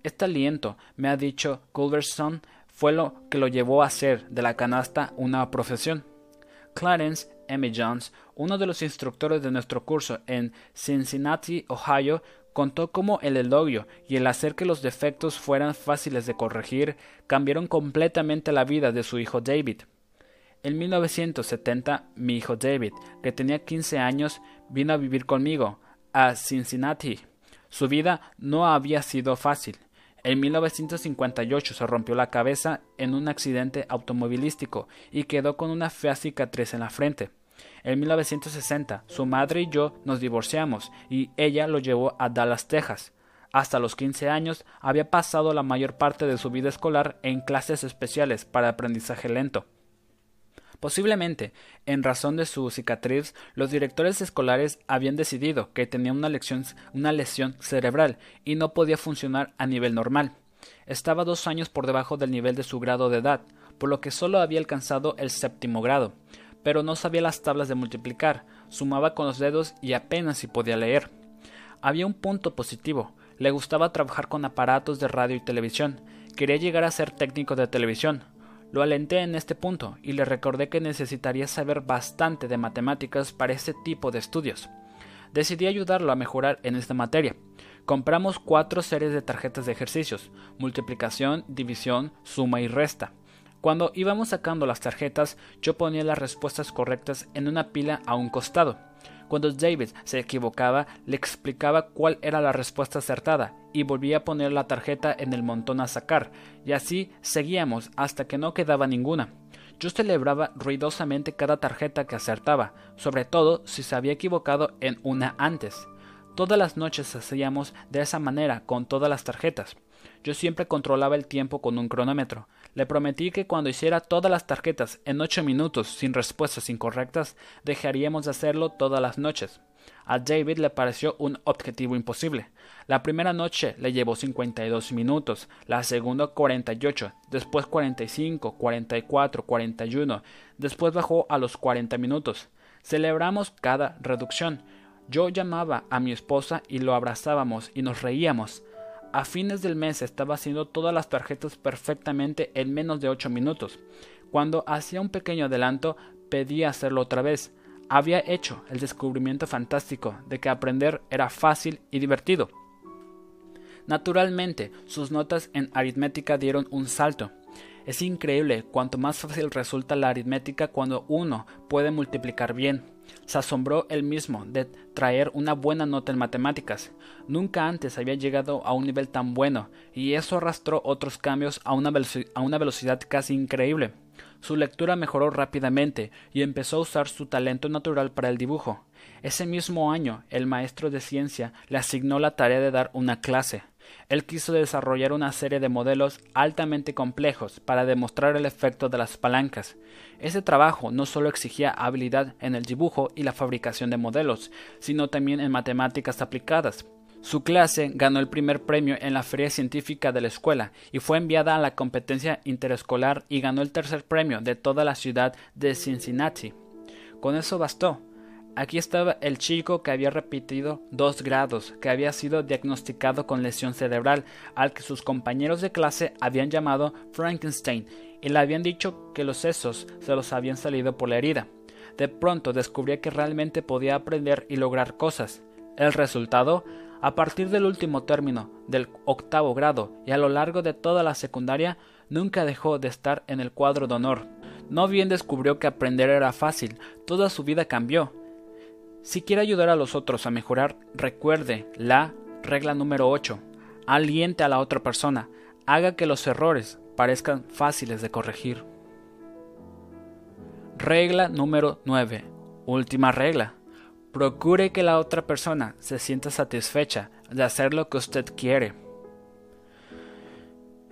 Este aliento, me ha dicho Culverstone, fue lo que lo llevó a hacer de la canasta una profesión. Clarence M. Jones, uno de los instructores de nuestro curso en Cincinnati, Ohio, contó cómo el elogio y el hacer que los defectos fueran fáciles de corregir cambiaron completamente la vida de su hijo David. En 1970, mi hijo David, que tenía 15 años, vino a vivir conmigo a Cincinnati. Su vida no había sido fácil. En 1958 se rompió la cabeza en un accidente automovilístico y quedó con una fea cicatriz en la frente. En 1960, su madre y yo nos divorciamos y ella lo llevó a Dallas, Texas. Hasta los 15 años había pasado la mayor parte de su vida escolar en clases especiales para aprendizaje lento. Posiblemente, en razón de su cicatriz, los directores escolares habían decidido que tenía una, una lesión cerebral y no podía funcionar a nivel normal. Estaba dos años por debajo del nivel de su grado de edad, por lo que solo había alcanzado el séptimo grado, pero no sabía las tablas de multiplicar, sumaba con los dedos y apenas si podía leer. Había un punto positivo, le gustaba trabajar con aparatos de radio y televisión, quería llegar a ser técnico de televisión, Lo alenté en este punto y le recordé que necesitaría saber bastante de matemáticas para este tipo de estudios. Decidí ayudarlo a mejorar en esta materia. Compramos cuatro series de tarjetas de ejercicios, multiplicación, división, suma y resta. Cuando íbamos sacando las tarjetas, yo ponía las respuestas correctas en una pila a un costado. Cuando David se equivocaba, le explicaba cuál era la respuesta acertada y volvía a poner la tarjeta en el montón a sacar, y así seguíamos hasta que no quedaba ninguna. Yo celebraba ruidosamente cada tarjeta que acertaba, sobre todo si se había equivocado en una antes. Todas las noches hacíamos de esa manera con todas las tarjetas. Yo siempre controlaba el tiempo con un cronómetro. Le prometí que cuando hiciera todas las tarjetas en ocho minutos sin respuestas incorrectas, dejaríamos de hacerlo todas las noches. A David le pareció un objetivo imposible. La primera noche le llevó 52 minutos, la segunda 48, después 45, 44, 41, después bajó a los 40 minutos. Celebramos cada reducción. Yo llamaba a mi esposa y lo abrazábamos y nos reíamos. A fines del mes estaba haciendo todas las tarjetas perfectamente en menos de 8 minutos. Cuando hacía un pequeño adelanto, pedía hacerlo otra vez. Había hecho el descubrimiento fantástico de que aprender era fácil y divertido. Naturalmente, sus notas en aritmética dieron un salto. Es increíble cuanto más fácil resulta la aritmética cuando uno puede multiplicar bien. Se asombró él mismo de traer una buena nota en matemáticas. Nunca antes había llegado a un nivel tan bueno, y eso arrastró otros cambios a una, a una velocidad casi increíble. Su lectura mejoró rápidamente y empezó a usar su talento natural para el dibujo. Ese mismo año, el maestro de ciencia le asignó la tarea de dar una clase. Él quiso desarrollar una serie de modelos altamente complejos para demostrar el efecto de las palancas. Ese trabajo no solo exigía habilidad en el dibujo y la fabricación de modelos, sino también en matemáticas aplicadas. Su clase ganó el primer premio en la feria científica de la escuela y fue enviada a la competencia interescolar y ganó el tercer premio de toda la ciudad de Cincinnati. Con eso bastó. Aquí estaba el chico que había repetido dos grados, que había sido diagnosticado con lesión cerebral, al que sus compañeros de clase habían llamado Frankenstein y le habían dicho que los sesos se los habían salido por la herida. De pronto descubría que realmente podía aprender y lograr cosas. El resultado, a partir del último término del octavo grado y a lo largo de toda la secundaria, nunca dejó de estar en el cuadro de honor. No bien descubrió que aprender era fácil, toda su vida cambió si quiere ayudar a los otros a mejorar, recuerde la regla número 8. Aliente a la otra persona. Haga que los errores parezcan fáciles de corregir. Regla número 9. Última regla. Procure que la otra persona se sienta satisfecha de hacer lo que usted quiere.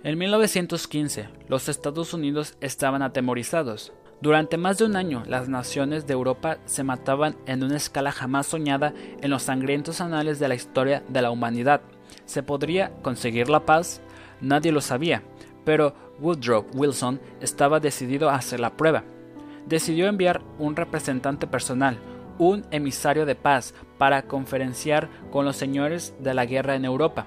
En 1915, los Estados Unidos estaban atemorizados. Durante más de un año, las naciones de Europa se mataban en una escala jamás soñada en los sangrientos anales de la historia de la humanidad. ¿Se podría conseguir la paz? Nadie lo sabía, pero Woodrow Wilson estaba decidido a hacer la prueba. Decidió enviar un representante personal, un emisario de paz, para conferenciar con los señores de la guerra en Europa.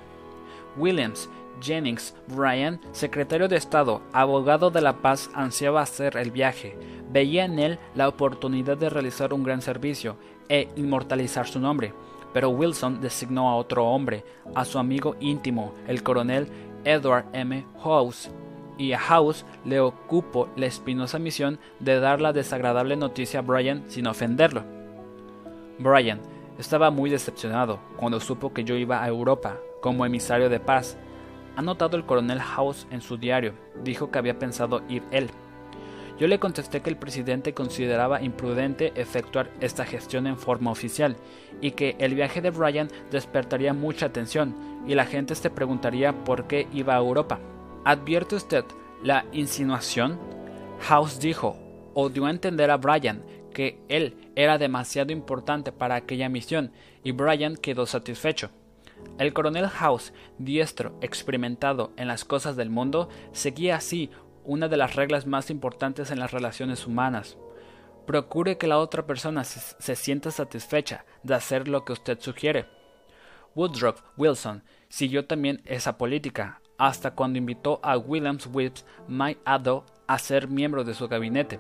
Williams Jennings Bryan, secretario de Estado, abogado de la paz, ansiaba hacer el viaje. Veía en él la oportunidad de realizar un gran servicio e inmortalizar su nombre. Pero Wilson designó a otro hombre, a su amigo íntimo, el coronel Edward M. House, y a House le ocupó la espinosa misión de dar la desagradable noticia a Bryan sin ofenderlo. Bryan estaba muy decepcionado cuando supo que yo iba a Europa como emisario de paz ha notado el coronel House en su diario. Dijo que había pensado ir él. Yo le contesté que el presidente consideraba imprudente efectuar esta gestión en forma oficial y que el viaje de Bryan despertaría mucha atención y la gente se preguntaría por qué iba a Europa. ¿Advierte usted la insinuación? House dijo o dio a entender a Bryan que él era demasiado importante para aquella misión y Bryan quedó satisfecho. El coronel House, diestro, experimentado en las cosas del mundo, seguía así una de las reglas más importantes en las relaciones humanas. Procure que la otra persona se, sienta satisfecha de hacer lo que usted sugiere. Woodrow Wilson siguió también esa política, hasta cuando invitó a Williams Whips My Ado a ser miembro de su gabinete.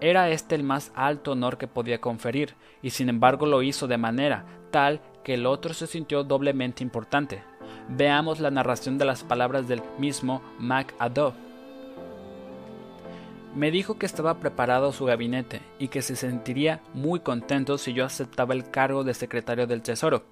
Era este el más alto honor que podía conferir, y sin embargo lo hizo de manera tal que el otro se sintió doblemente importante. Veamos la narración de las palabras del mismo Mac Me dijo que estaba preparado su gabinete y que se sentiría muy contento si yo aceptaba el cargo de secretario del Tesoro.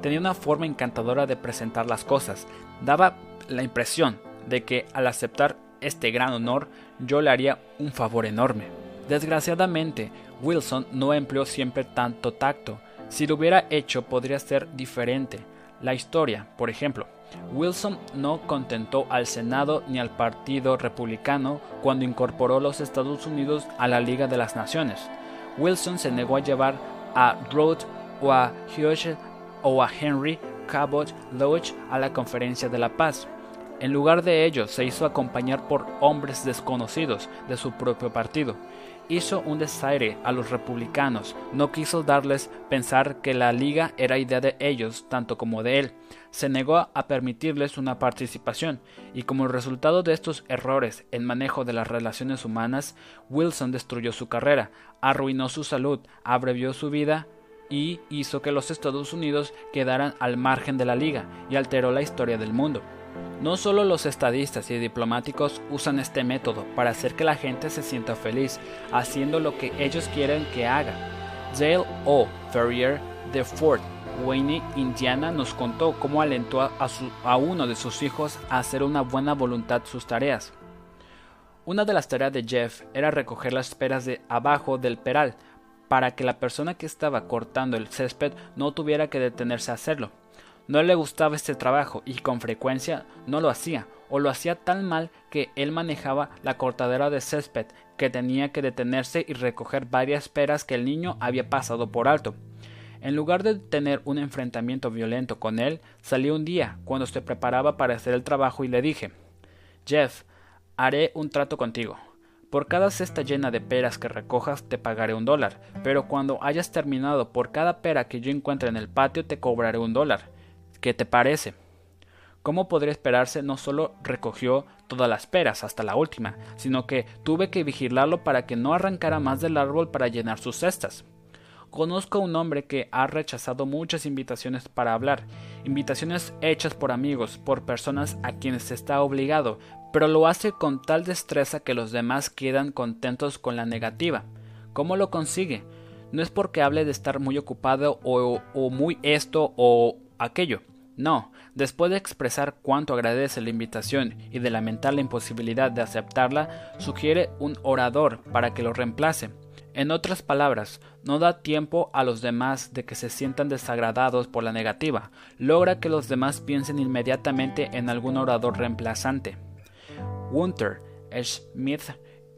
Tenía una forma encantadora de presentar las cosas. Daba la impresión de que al aceptar este gran honor yo le haría un favor enorme. Desgraciadamente, Wilson no empleó siempre tanto tacto. Si lo hubiera hecho podría ser diferente. La historia, por ejemplo, Wilson no contentó al Senado ni al Partido Republicano cuando incorporó los Estados Unidos a la Liga de las Naciones. Wilson se negó a llevar a Rhodes o a Hughes o a Henry Cabot Lodge a la Conferencia de la Paz. En lugar de ello, se hizo acompañar por hombres desconocidos de su propio partido. Hizo un desaire a los republicanos, no quiso darles pensar que la liga era idea de ellos tanto como de él. Se negó a permitirles una participación, y como resultado de estos errores en manejo de las relaciones humanas, Wilson destruyó su carrera, arruinó su salud, abrevió su vida y hizo que los Estados Unidos quedaran al margen de la liga y alteró la historia del mundo. No solo los estadistas y diplomáticos usan este método para hacer que la gente se sienta feliz, haciendo lo que ellos quieren que haga. Dale O. Ferrier de Fort Wayne, Indiana, nos contó cómo alentó a, a uno de sus hijos a hacer una buena voluntad sus tareas. Una de las tareas de Jeff era recoger las peras de abajo del peral, para que la persona que estaba cortando el césped no tuviera que detenerse a hacerlo. No le gustaba este trabajo y con frecuencia no lo hacía, o lo hacía tan mal que él manejaba la cortadera de césped que tenía que detenerse y recoger varias peras que el niño había pasado por alto. En lugar de tener un enfrentamiento violento con él, salí un día cuando se preparaba para hacer el trabajo y le dije Jeff, haré un trato contigo. Por cada cesta llena de peras que recojas te pagaré un dólar, pero cuando hayas terminado por cada pera que yo encuentre en el patio te cobraré un dólar. ¿Qué te parece? Como podría esperarse, no solo recogió todas las peras hasta la última, sino que tuve que vigilarlo para que no arrancara más del árbol para llenar sus cestas. Conozco a un hombre que ha rechazado muchas invitaciones para hablar, invitaciones hechas por amigos, por personas a quienes está obligado, pero lo hace con tal destreza que los demás quedan contentos con la negativa. ¿Cómo lo consigue? No es porque hable de estar muy ocupado o, o muy esto o aquello no, después de expresar cuánto agradece la invitación y de lamentar la imposibilidad de aceptarla, sugiere un orador para que lo reemplace. En otras palabras, no da tiempo a los demás de que se sientan desagradados por la negativa, logra que los demás piensen inmediatamente en algún orador reemplazante. Gunther Schmidt,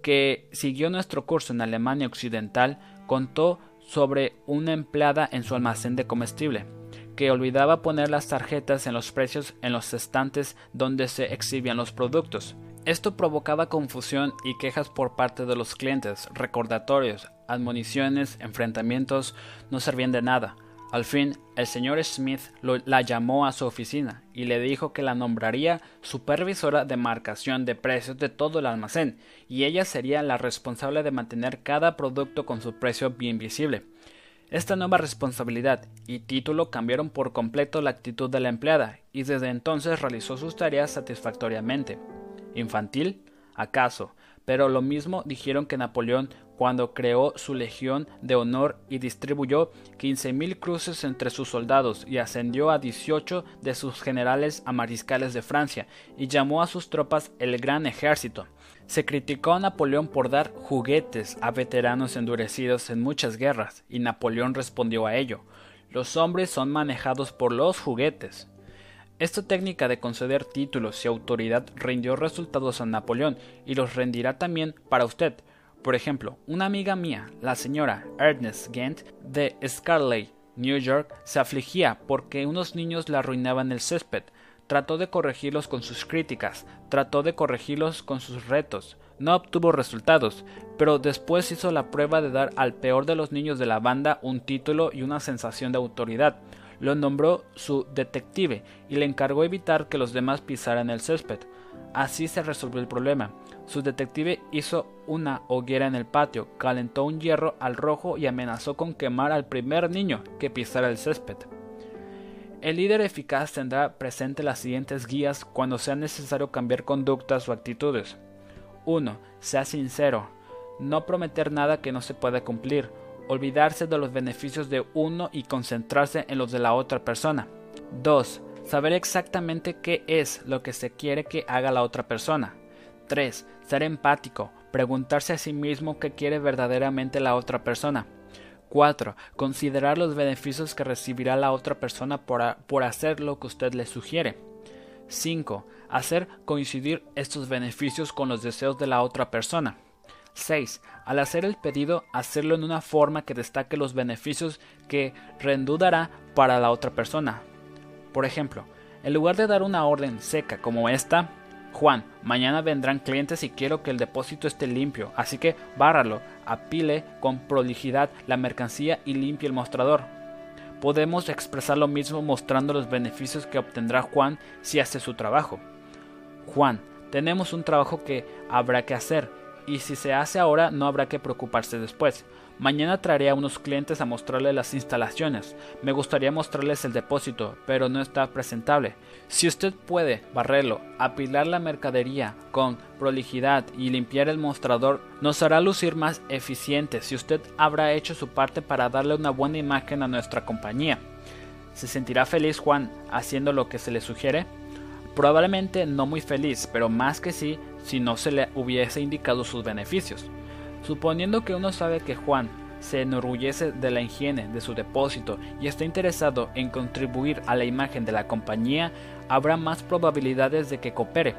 que siguió nuestro curso en Alemania Occidental, contó sobre una empleada en su almacén de comestible que olvidaba poner las tarjetas en los precios en los estantes donde se exhibían los productos. Esto provocaba confusión y quejas por parte de los clientes, recordatorios, admoniciones, enfrentamientos no servían de nada. Al fin, el señor Smith la llamó a su oficina y le dijo que la nombraría supervisora de marcación de precios de todo el almacén, y ella sería la responsable de mantener cada producto con su precio bien visible. Esta nueva responsabilidad y título cambiaron por completo la actitud de la empleada y desde entonces realizó sus tareas satisfactoriamente. ¿Infantil? ¿Acaso? Pero lo mismo dijeron que Napoleón cuando creó su Legión de Honor y distribuyó 15.000 cruces entre sus soldados y ascendió a 18 de sus generales a mariscales de Francia y llamó a sus tropas el Gran Ejército. Se criticó a Napoleón por dar juguetes a veteranos endurecidos en muchas guerras, y Napoleón respondió a ello. Los hombres son manejados por los juguetes. Esta técnica de conceder títulos y autoridad rindió resultados a Napoleón y los rendirá también para usted. Por ejemplo, una amiga mía, la señora Ernest Gent de Scarlett, New York, se afligía porque unos niños le arruinaban el césped, Trató de corregirlos con sus críticas, trató de corregirlos con sus retos. No obtuvo resultados, pero después hizo la prueba de dar al peor de los niños de la banda un título y una sensación de autoridad. lo nombró su detective y le encargó evitar que los demás pisaran el césped. Así se resolvió el problema. Su detective hizo una hoguera en el patio, calentó un hierro al rojo y amenazó con quemar al primer niño que pisara el césped. El líder eficaz tendrá presente las siguientes guías cuando sea necesario cambiar conductas o actitudes. 1. Sea sincero. No prometer nada que no se pueda cumplir. Olvidarse de los beneficios de uno y concentrarse en los de la otra persona. 2. Saber exactamente qué es lo que se quiere que haga la otra persona. 3. Ser empático. Preguntarse a sí mismo qué quiere verdaderamente la otra persona. 4. Considerar los beneficios que recibirá la otra persona por, por hacer lo que usted le sugiere. 5. Hacer coincidir estos beneficios con los deseos de la otra persona. 6. Al hacer el pedido, hacerlo en una forma que destaque los beneficios que rendudará para la otra persona. Por ejemplo, en lugar de dar una orden seca como esta, Juan, mañana vendrán clientes y quiero que el depósito esté limpio, así que bárralo, apile con prolijidad la mercancía y limpie el mostrador. Podemos expresar lo mismo mostrando los beneficios que obtendrá Juan si hace su trabajo. Juan, tenemos un trabajo que habrá que hacer, y si se hace ahora no habrá que preocuparse después. Mañana traeré a unos clientes a mostrarles las instalaciones. Me gustaría mostrarles el depósito, pero no está presentable. Si usted puede barrerlo, apilar la mercadería con prolijidad y limpiar el mostrador, nos hará lucir más eficientes si usted habrá hecho su parte para darle una buena imagen a nuestra compañía. ¿Se sentirá feliz Juan haciendo lo que se le sugiere? Probablemente no muy feliz, pero más que sí si no se le hubiese indicado sus beneficios. Suponiendo que uno sabe que Juan se enorgullece de la higiene de su depósito y está interesado en contribuir a la imagen de la compañía, habrá más probabilidades de que coopere.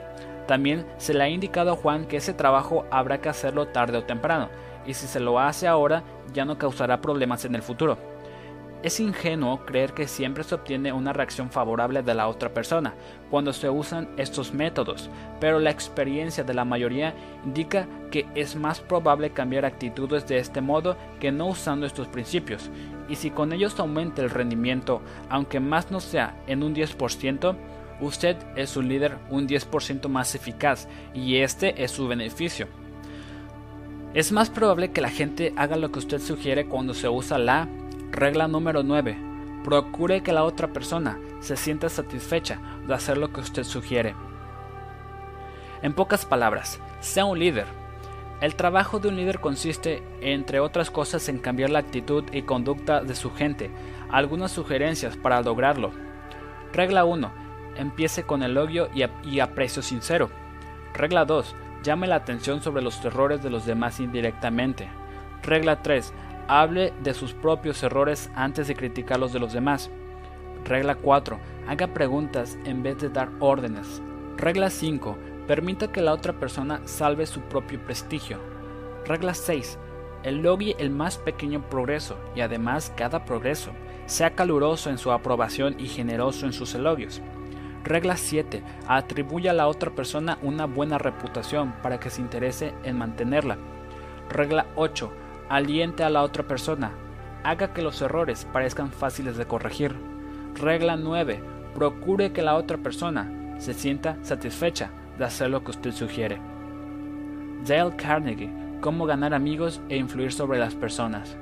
También se le ha indicado a Juan que ese trabajo habrá que hacerlo tarde o temprano, y si se lo hace ahora ya no causará problemas en el futuro. Es ingenuo creer que siempre se obtiene una reacción favorable de la otra persona cuando se usan estos métodos, pero la experiencia de la mayoría indica que es más probable cambiar actitudes de este modo que no usando estos principios, y si con ellos aumenta el rendimiento, aunque más no sea en un 10%, usted es un líder un 10% más eficaz y este es su beneficio. Es más probable que la gente haga lo que usted sugiere cuando se usa la Regla número 9. Procure que la otra persona se sienta satisfecha de hacer lo que usted sugiere. En pocas palabras, sea un líder. El trabajo de un líder consiste, entre otras cosas, en cambiar la actitud y conducta de su gente. Algunas sugerencias para lograrlo. Regla 1. Empiece con elogio y, y aprecio sincero. Regla 2. Llame la atención sobre los errores de los demás indirectamente. Regla 3. Hable de sus propios errores antes de criticar los de los demás. Regla 4. Haga preguntas en vez de dar órdenes. Regla 5. Permita que la otra persona salve su propio prestigio. Regla 6. Elogie el más pequeño progreso y además cada progreso. Sea caluroso en su aprobación y generoso en sus elogios. Regla 7. Atribuya a la otra persona una buena reputación para que se interese en mantenerla. Regla 8 aliente a la otra persona, haga que los errores parezcan fáciles de corregir. Regla 9. Procure que la otra persona se sienta satisfecha de hacer lo que usted sugiere. Dale Carnegie, Cómo ganar amigos e influir sobre las personas.